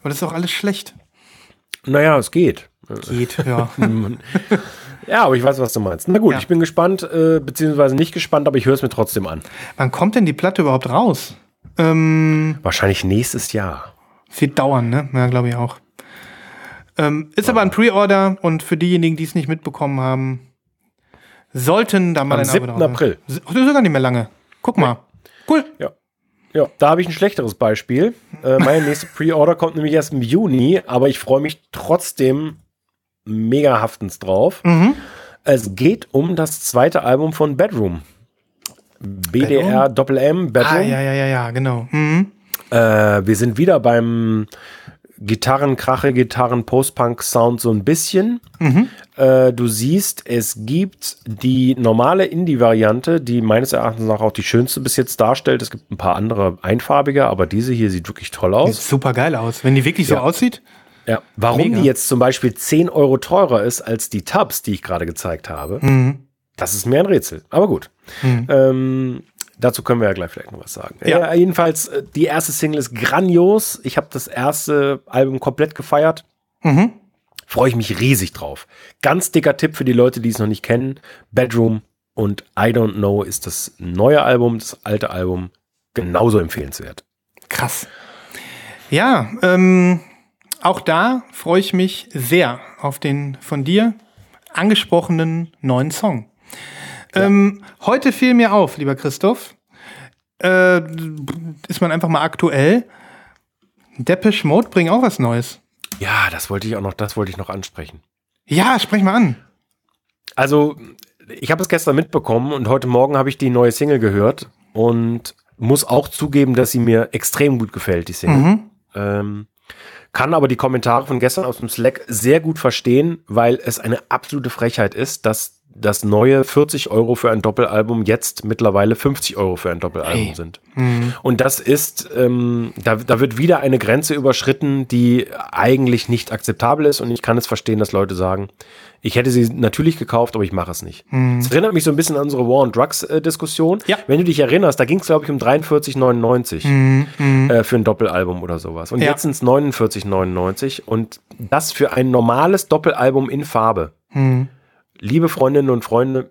Aber das ist auch alles schlecht. Naja, es geht. Geht, ja. Ja, aber ich weiß, was du meinst. Na gut, Ja. ich bin gespannt, äh, beziehungsweise nicht gespannt, aber ich höre es mir trotzdem an. Wann kommt denn die Platte überhaupt raus? Ähm, Wahrscheinlich nächstes Jahr. Wird dauern, ne? Ja, glaube ich auch. Ähm, ist aber ein Pre-Order und für diejenigen, die es nicht mitbekommen haben, sollten da mal Am ein Abo 7. drauf sein. April. Das ist sogar nicht mehr lange. Guck mal. Cool. Ja. Ja, da habe ich ein schlechteres Beispiel. Äh, meine nächste Pre-Order kommt nämlich erst im Juni, aber ich freue mich trotzdem mega haftens drauf. Mhm. Es geht um das zweite Album von Bedroom. BDR Doppel M Bedroom. Ah, ja, ja, ja, ja, genau. Mhm. Äh, wir sind wieder beim Gitarrenkrache, Gitarren-Post-Punk-Sound so ein bisschen. Äh, du siehst, es gibt die normale Indie-Variante, die meines Erachtens nach auch die schönste bis jetzt darstellt. Es gibt ein paar andere einfarbige, aber diese hier sieht wirklich toll Sieht aus. super geil aus. Wenn die wirklich so Ja. aussieht. Ja. Warum Mega. die jetzt zum Beispiel 10 Euro teurer ist als die Tabs, die ich gerade gezeigt habe, Mhm. das ist mir ein Rätsel. Aber gut. Ähm, dazu können wir ja gleich vielleicht noch was sagen. Ja. Äh, jedenfalls, äh, die erste Single ist grandios. Ich habe das erste Album komplett gefeiert. Mhm. Freue ich mich riesig drauf. Ganz dicker Tipp für die Leute, die es noch nicht kennen. Bedroom und I Don't Know ist das neue Album, das alte Album genauso empfehlenswert. Krass. Ja, ähm, auch da freue ich mich sehr auf den von dir angesprochenen neuen Song. Ähm, heute fiel mir auf, lieber Christoph, äh, ist man einfach mal aktuell. Depeche Mode bringt auch was Neues. Ja, das wollte ich auch noch, das wollte ich noch ansprechen. Ja, sprech mal an. Also, ich habe es gestern mitbekommen und heute Morgen habe ich die neue Single gehört und muss auch zugeben, dass sie mir extrem gut gefällt, die Single. Ähm, kann aber die Kommentare von gestern aus dem Slack sehr gut verstehen, weil es eine absolute Frechheit ist, dass das neue 40 Euro für ein Doppelalbum jetzt mittlerweile 50 Euro für ein Doppelalbum Hey. sind. Und das ist, ähm, da, da wird wieder eine Grenze überschritten, die eigentlich nicht akzeptabel ist. Und ich kann es verstehen, dass Leute sagen, ich hätte sie natürlich gekauft, aber ich mache es nicht. Es erinnert mich so ein bisschen an unsere War on Drugs äh, Diskussion. Ja. Wenn du dich erinnerst, da ging es, glaube ich, um 43,99 äh, für ein Doppelalbum oder sowas. Und Ja. jetzt sind es 49,99 und das für ein normales Doppelalbum in Farbe. Liebe Freundinnen und Freunde,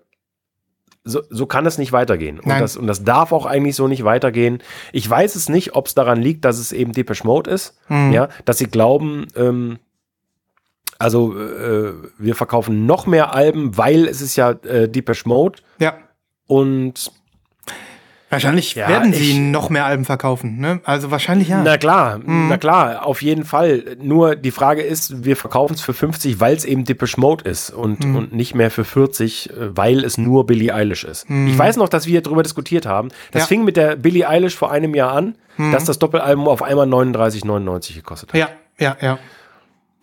so, so kann es nicht weitergehen. Und das, und das darf auch eigentlich so nicht weitergehen. Ich weiß es nicht, ob es daran liegt, dass es eben Depeche Mode ist, ja, dass sie glauben, ähm, also äh, wir verkaufen noch mehr Alben, weil es ist ja äh, Depeche Mode Ja. und Wahrscheinlich Ja, werden ich- sie noch mehr Alben verkaufen, ne? Also wahrscheinlich ja. Na klar, na klar, auf jeden Fall. Nur die Frage ist, wir verkaufen es für 50, weil es eben Depeche Mode ist und, und nicht mehr für 40, äh, weil es nur Billie Eilish ist. Ich weiß noch, dass wir darüber diskutiert haben. Das Ja. fing mit der Billie Eilish vor einem Jahr an, dass das Doppelalbum auf einmal 39,99 gekostet hat. ja, ja, ja.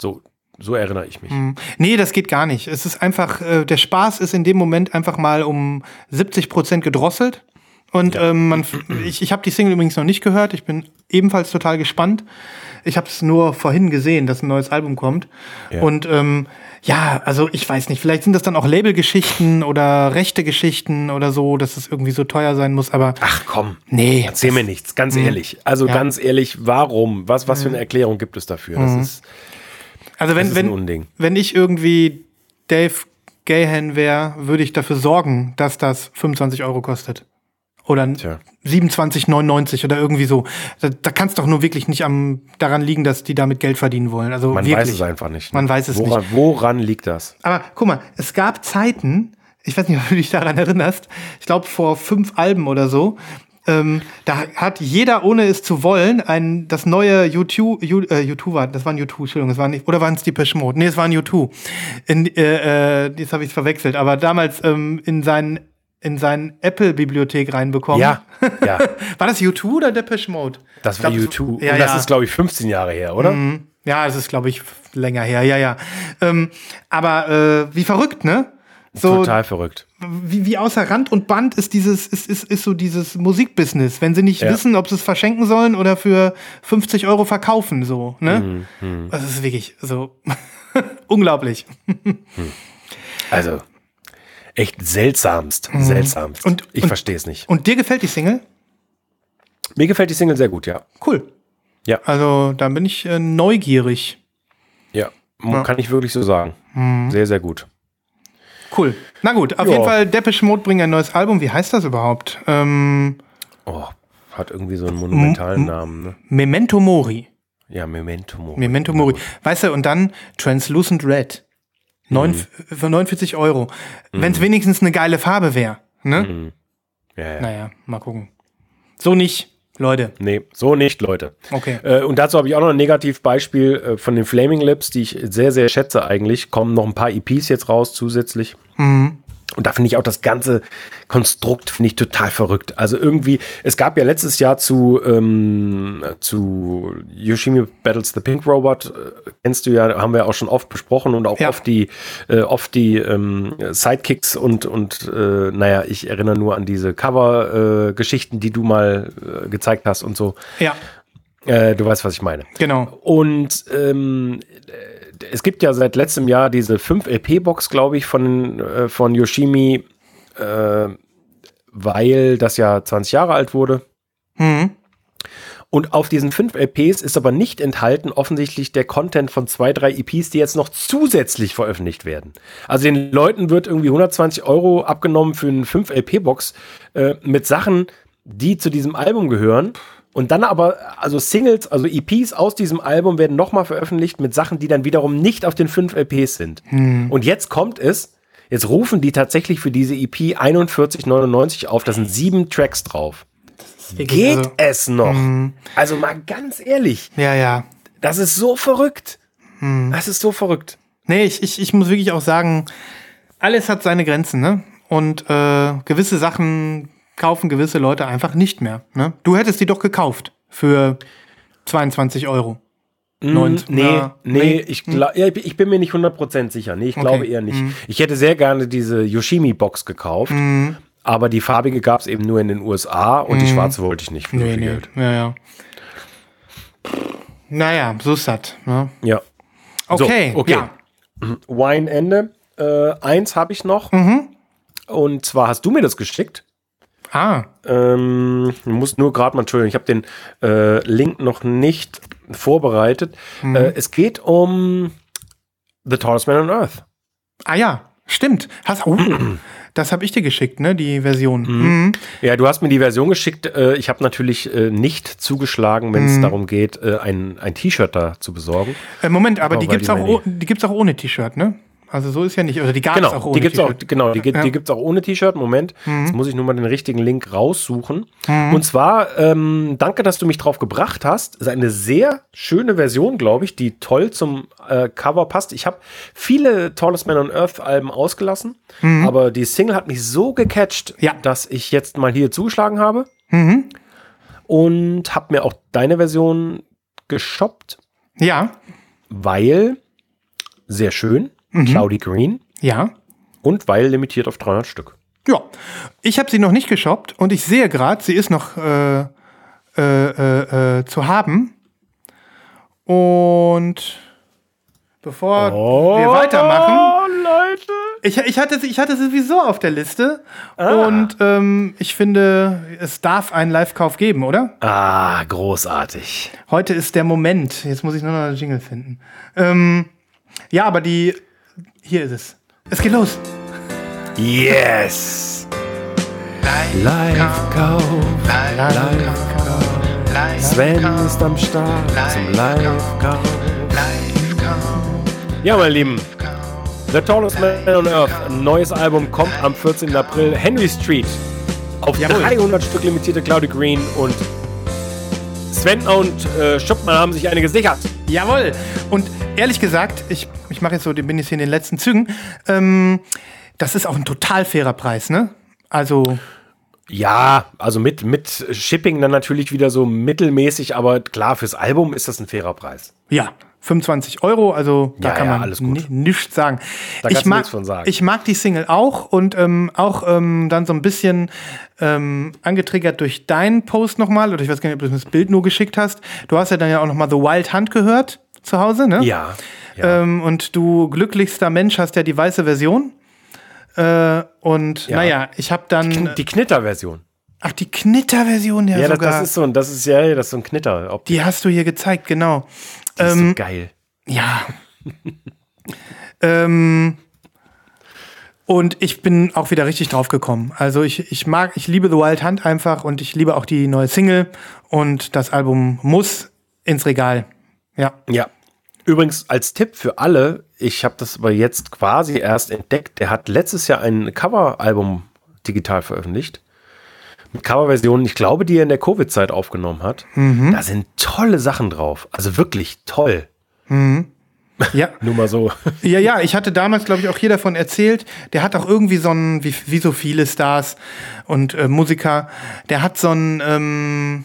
So, so erinnere ich mich. Nee, das geht gar nicht. Es ist einfach, äh, der Spaß ist in dem Moment einfach mal um 70 Prozent gedrosselt. Und ähm, man, ich, ich habe die Single übrigens noch nicht gehört. Ich bin ebenfalls total gespannt. Ich habe es nur vorhin gesehen, dass ein neues Album kommt. Ja. Und ähm, ja, also ich weiß nicht, vielleicht sind das dann auch Labelgeschichten oder rechte Geschichten oder so, dass es irgendwie so teuer sein muss. Aber Ach komm, nee, erzähl mir nichts, ganz ehrlich. Also Ja. ganz ehrlich, warum? Was, was für eine Erklärung gibt es dafür? Das ist, also wenn, wenn, wenn ich irgendwie Dave Gahan wäre, würde ich dafür sorgen, dass das 25 Euro kostet. Oder Tja. 27,99 oder irgendwie so. Da, da kann es doch nur wirklich nicht am, daran liegen, dass die damit Geld verdienen wollen. Also Man wirklich. weiß es einfach nicht. Man weiß es woran, Woran liegt das? Aber guck mal, es gab Zeiten, ich weiß nicht, ob du dich daran erinnerst, ich glaube vor fünf Alben oder so, ähm, da hat jeder, ohne es zu wollen, ein, das neue U2, U, äh, U2 war, das war ein U2, Entschuldigung, das war nicht, oder waren es Depeche Mode? Nee, es war ein U2. In, äh, äh, jetzt habe ich es verwechselt, aber damals ähm, in seinen in seinen Apple-Bibliothek reinbekommen. Ja, ja. War das U2 oder Depeche Mode? Das war glaub, U2. Ja, Und das ja. ist, glaube ich, 15 Jahre her, oder? Ja, es ist, glaube ich, länger her, ja, ja. Ähm, aber äh, wie verrückt, ne? So, Total verrückt. wie, wie außer Rand und Band ist dieses, ist, ist, ist so dieses Musikbusiness, wenn sie nicht Ja. wissen, ob sie es verschenken sollen oder für 50 Euro verkaufen, so, ne? Mhm, Das ist wirklich so unglaublich. Also, echt seltsamst. Seltsamst. Und- ich verstehe es nicht. Und dir gefällt die Single? Mir gefällt die Single sehr gut, ja. Cool. Ja. Also, da bin ich äh, neugierig. Ja, kann ich wirklich so sagen. Mhm. Sehr, sehr gut. Cool. Na gut, auf Ja. jeden Fall, Depeche Mode bringt ein neues Album. Wie heißt das überhaupt? Ähm, Oh, hat irgendwie so einen monumentalen Namen, ne? Memento Mori. Ja, Memento Mori. Memento Mori. Weißt du, und dann Translucent Red. Neun, Für 49 Euro. Wenn es wenigstens eine geile Farbe wäre. Ne? Ja, ja. Naja, mal gucken. So nicht, Leute. Nee, so nicht, Leute. Okay. Äh, und dazu habe ich auch noch ein Negativbeispiel äh, von den Flaming Lips, die ich sehr, sehr schätze eigentlich. Kommen noch ein paar EPs jetzt raus zusätzlich. Und da finde ich auch das ganze Konstrukt finde ich total verrückt. Also irgendwie, es gab ja letztes Jahr zu, ähm, zu Yoshimi Battles the Pink Robot, äh, kennst du ja, haben wir auch schon oft besprochen und auch Ja. oft die, äh, oft die ähm, Sidekicks und, und äh, naja, ich erinnere nur an diese Cover-Geschichten, die du mal äh, gezeigt hast und so. Ja, Äh, du weißt, was ich meine. genau. Und ähm, äh, es gibt ja seit letztem Jahr diese 5 LP-Box, glaube ich, von, äh, von Yoshimi, äh, weil das ja 20 Jahre alt wurde. Mhm. Und auf diesen 5 LPs ist aber nicht enthalten offensichtlich der Content von zwei, drei EPs, die jetzt noch zusätzlich veröffentlicht werden. Also den Leuten wird irgendwie 120 Euro abgenommen für eine 5 LP-Box äh, mit Sachen, die zu diesem Album gehören. Und dann aber, also Singles, also EPs aus diesem Album werden nochmal veröffentlicht mit Sachen, die dann wiederum nicht auf den 5 LPs sind. Und jetzt kommt es, jetzt rufen die tatsächlich für diese E EP 41,99 auf, da sind sieben Tracks drauf. Geht Also, es noch? Also mal ganz ehrlich, ja, ja. das ist so verrückt. Das ist so verrückt. Nee, ich, ich, ich muss wirklich auch sagen, alles hat seine Grenzen, ne? Und äh, gewisse Sachen kaufen gewisse Leute einfach nicht mehr. Ne? Du hättest die doch gekauft für 22 Euro. Neun- nee, ja, nee, ich, glaub, ja, ich bin mir nicht 100% sicher. Nee, ich glaube eher nicht. Ich hätte sehr gerne diese Yoshimi-Box gekauft, aber die farbige gab es eben nur in den USA und die schwarze wollte ich nicht für Nee, nee. Geld. Ja, ja. Naja, so ist das. Ne? Ja. Okay, So, okay. ja. Wine Ende. Äh, eins habe ich noch. Mhm. Und zwar hast du mir das geschickt. Ah, Ähm, muss nur gerade mal, Entschuldigung, ich habe den äh, Link noch nicht vorbereitet. Mhm. Äh, es geht um The Tallest Man on Earth. ah ja, stimmt. Hast, oh, das habe ich dir geschickt, ne? Die Version. Mhm. Ja, du hast mir die Version geschickt. Äh, ich habe natürlich äh, nicht zugeschlagen, wenn es Mhm. darum geht, äh, ein, ein T-Shirt da zu besorgen. Moment, aber Aber die gibt's die auch, oh, die gibt's auch ohne T-Shirt, ne? Also so ist ja nicht. Oder die gab es Genau, auch ohne die gibt's auch, T-Shirt. genau, die, gibt- Ja. Mhm. die gibt's auch ohne T-Shirt. Moment, jetzt muss ich nur mal den richtigen Link raussuchen. Und zwar, ähm, danke, dass du mich drauf gebracht hast. Das ist eine sehr schöne Version, glaube ich, die toll zum äh, Cover passt. Ich habe viele Tallest Man on Earth Alben ausgelassen, aber die Single hat mich so gecatcht, Mhm. Ja. dass ich jetzt mal hier zugeschlagen habe Mhm. und habe mir auch deine Version geshoppt, Ja, weil sehr schön, Mhm. Cloudy Green ja. und weil limitiert auf 300 Stück. Ja, ich habe sie noch nicht geshoppt und ich sehe gerade, sie ist noch äh, äh, äh, äh, zu haben. Und bevor wir weitermachen, Oh, Leute. ich, ich, hatte, sie- ich hatte sie sowieso auf der Liste Ah. und ähm, ich finde, es darf einen Live-Kauf geben, oder? Ah, großartig. Heute ist der Moment. Jetzt muss ich nur noch einen Jingle finden. Ähm, ja, aber die. Hier ist es. Es geht los. Yes. Live-Kauf. Live-Kauf. Sven ist am Start zum Live-Kauf. Ja, meine Lieben. The Tallest Man on Earth. Ein neues Album kommt am 14. April. Henry Street. Auf Jawohl. 300 Stück limitierte Cloudy Green. Und Sven und äh, Schuppmann haben sich eine gesichert. Jawohl. Und ehrlich gesagt, ich, ich mache jetzt so, bin jetzt hier in den letzten Zügen. Ähm, das ist auch ein total fairer Preis, ne? Also, Ja, also mit, mit Shipping dann natürlich wieder so mittelmäßig, aber klar, fürs Album ist das ein fairer Preis. ja, 25 Euro, also da Ja, kann ja, man alles gut. ni- nichts sagen. Da ich mag, nichts von sagen. Ich mag die Single auch und ähm, auch ähm, dann so ein bisschen ähm, angetriggert durch deinen Post nochmal, oder ich weiß gar nicht, ob du das Bild nur geschickt hast. Du hast ja dann ja auch nochmal The Wild Hunt gehört zu Hause, ne? Ja. ja. Ähm, und du glücklichster Mensch hast ja die weiße Version. Äh, und Ja. naja, ich habe dann. Kn- die Knitter-Version. ach, die Knitter-Version ja, Ja, das, sogar. das ist so ein, das ist ja, das ist so ein Knitter. Ob die hast du hier gezeigt, genau. Die ist ähm, so geil. Ja. ähm, und ich bin auch wieder richtig drauf gekommen. Also ich, ich mag, ich liebe The Wild Hunt einfach und ich liebe auch die neue Single und das Album muss ins Regal. Ja. Ja. Übrigens als Tipp für alle, ich habe das aber jetzt quasi erst entdeckt. Der hat letztes Jahr ein Coveralbum digital veröffentlicht. Mit Coverversionen, ich glaube, die er in der Covid-Zeit aufgenommen hat. Mhm. Da sind tolle Sachen drauf. Also wirklich toll. Ja. Nur mal so. Ja, ja, ich hatte damals, glaube ich, auch hier davon erzählt. Der hat auch irgendwie so ein, wie, wie so viele Stars und äh, Musiker, der hat so ein ähm,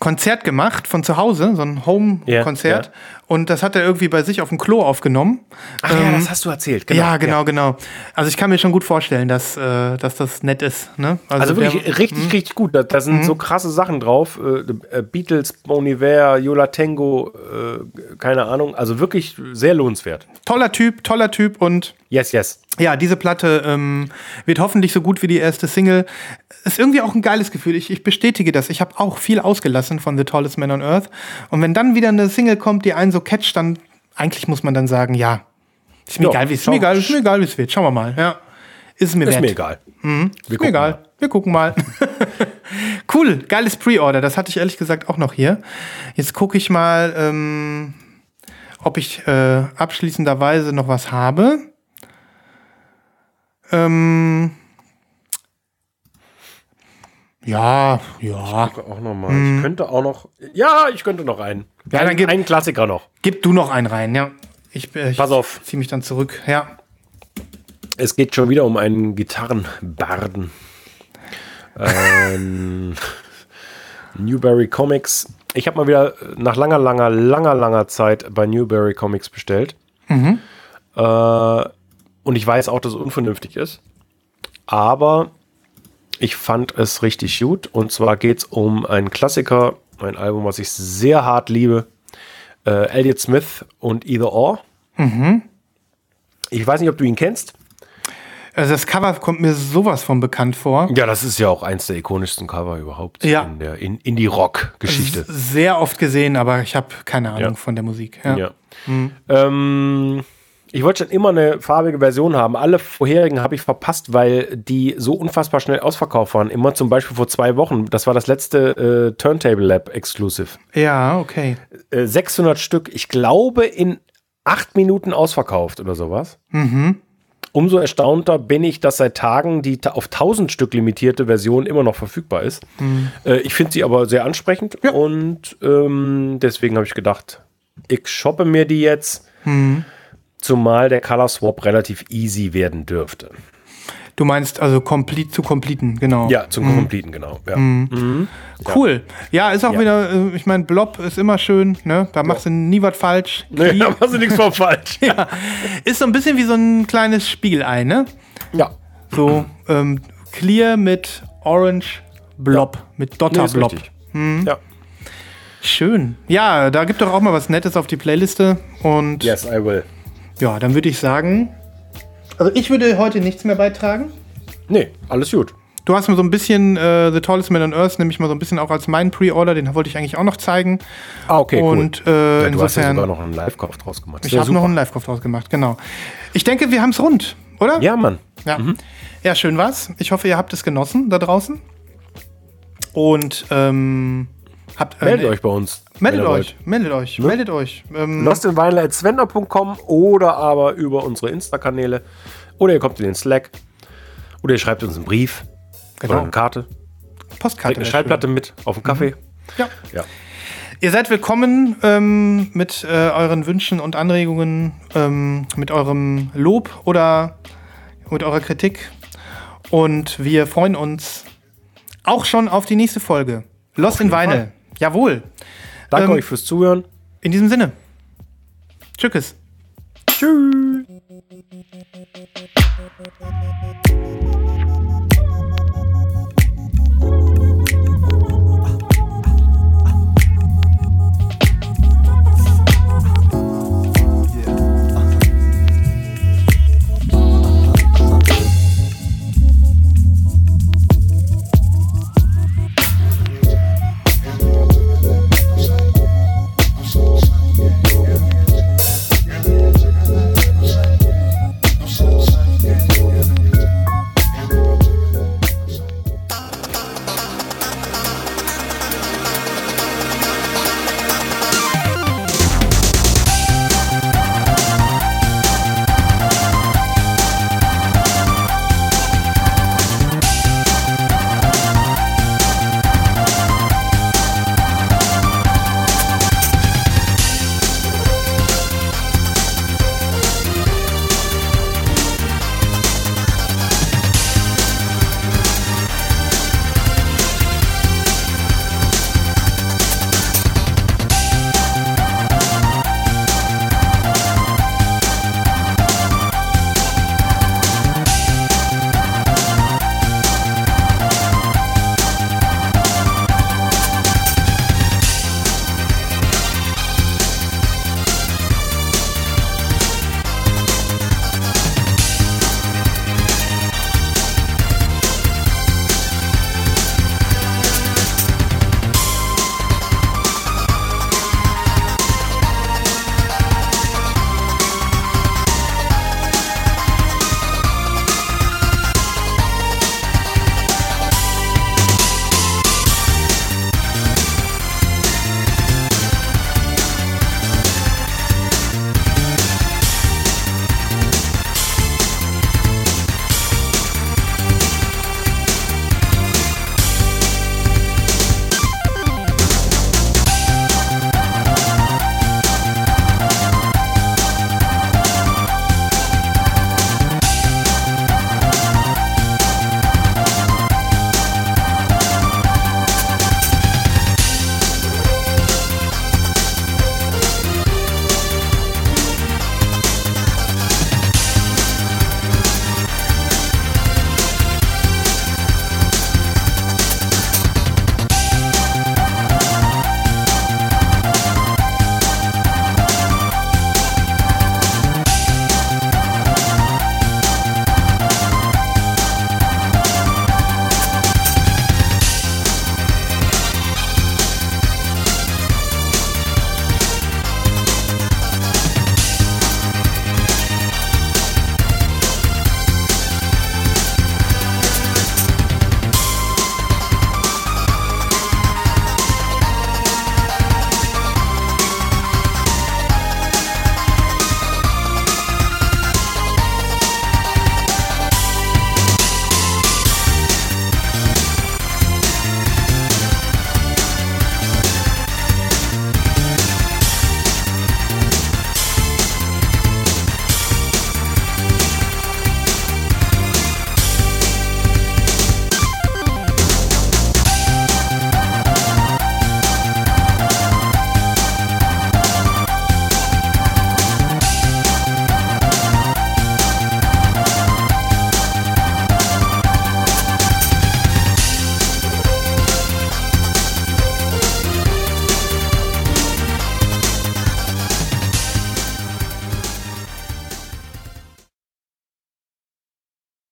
Konzert gemacht von zu Hause, so ein Home-Konzert. Ja, Und das hat er irgendwie bei sich auf dem Klo aufgenommen. Ach ja, das hast du erzählt. Genau. ja, genau, genau. Also ich kann mir schon gut vorstellen, dass, äh, dass das nett ist. Ne? Also wirklich der- richtig, richtig gut. Da, da sind Mhm. so krasse Sachen drauf. Äh, äh, Beatles, Bon Iver, Yola Tango, äh, keine Ahnung. Also wirklich sehr lohnenswert. toller Typ, toller Typ und Yes, yes. Ja, diese Platte ähm, wird hoffentlich so gut wie die erste Single. Ist irgendwie auch ein geiles Gefühl. Ich, ich bestätige das. Ich habe auch viel ausgelassen von The Tallest Man on Earth. Und wenn dann wieder eine Single kommt, die einen so catcht, dann eigentlich muss man dann sagen, ja, ist mir Ja, egal, wie es egal, ist mir egal, wie es wird. Schauen wir mal. Ja, ist es mir Ist mir egal. Wir Ist mir egal. mal. Wir gucken mal. cool, geiles Pre-Order. Das hatte ich ehrlich gesagt auch noch hier. Jetzt gucke ich mal, ähm, ob ich äh, abschließenderweise noch was habe. Ähm, ja, ja. Auch noch mal. Ich könnte auch noch. Ja, ich könnte noch einen. Mhm. Ja, Ein- dann gib- einen Klassiker noch. Gib du noch einen rein, ja. Ich, äh, ich Pass auf. zieh mich dann zurück. Ja. Es geht schon wieder um einen Gitarrenbarden. ähm, Newberry Comics. Ich habe mal wieder nach langer, langer, langer, langer Zeit bei Newberry Comics bestellt. Äh, und ich weiß auch, dass es unvernünftig ist. Aber ich fand es richtig gut. Und zwar geht es um einen Klassiker, ein Album, was ich sehr hart liebe. Äh, Elliot Smith und Either Or. Ich weiß nicht, ob du ihn kennst. Also das Cover kommt mir sowas von bekannt vor. Ja, das ist ja auch eins der ikonischsten Cover überhaupt Ja. in der in, Indie-Rock-Geschichte. Sehr oft gesehen, aber ich habe keine Ahnung Ja. von der Musik. Ja. Ja. Ähm, ich wollte schon immer eine farbige Version haben. Alle vorherigen habe ich verpasst, weil die so unfassbar schnell ausverkauft waren. Immer zum Beispiel vor zwei Wochen. Das war das letzte äh, Turntable Lab Exclusive. ja, okay. Äh, 600 Stück. Ich glaube, in acht Minuten ausverkauft oder sowas. Mhm. Umso erstaunter bin ich, dass seit Tagen die auf 1000 Stück limitierte Version immer noch verfügbar ist. Äh, ich finde sie aber sehr ansprechend Ja. und ähm, deswegen habe ich gedacht, ich shoppe mir die jetzt, zumal der Color Swap relativ easy werden dürfte. Du meinst also complete zu completen, genau. Ja, zum Completen, genau. Ja. Cool. Ja, ist auch Ja. wieder, äh, ich meine, Blob ist immer schön, ne? Da machst du nie was falsch. Nee, da machst du nichts von falsch. Ja. Ist so ein bisschen wie so ein kleines Spiegelei, ne? ja. So ähm, clear mit Orange Blob, mit Nee, Dotter ist Blob. richtig. Ja. Schön. Ja, da gibt doch auch mal was Nettes auf die Playliste. Und Yes, I will. Ja, dann würde ich sagen, also ich würde heute nichts mehr beitragen. Nee, alles gut. Du hast mir so ein bisschen äh, The Tallest Man on Earth, nämlich mal so ein bisschen auch als meinen Pre-Order, den wollte ich eigentlich auch noch zeigen. Ah, okay, Und äh, Ja, du hast ja insofern, sogar noch einen Live-Kauf draus gemacht. ich Ja, habe noch einen Live-Kauf draus gemacht, genau. Ich denke, wir haben es rund, oder? Ja, Mann. Ja. ja, schön war's. Ich hoffe, ihr habt es genossen da draußen. Und ähm, habt. äh, Meldet euch bei uns. Meldet euch, meldet euch, meldet euch. Ähm, lostinvinyl.swender.com oder aber über unsere Insta-Kanäle. Oder ihr kommt in den Slack. Oder ihr schreibt uns einen Brief. Genau. Oder eine Karte. Postkarte. Eine Schallplatte mit auf den Kaffee. schön. Ja. Ja. Ihr seid willkommen ähm, mit äh, euren Wünschen und Anregungen, ähm, mit eurem Lob oder mit eurer Kritik. Und wir freuen uns auch schon auf die nächste Folge. Lost in. Fall. Jawohl. Danke Ähm, euch fürs Zuhören. In diesem Sinne. Tschüss. Tschüss.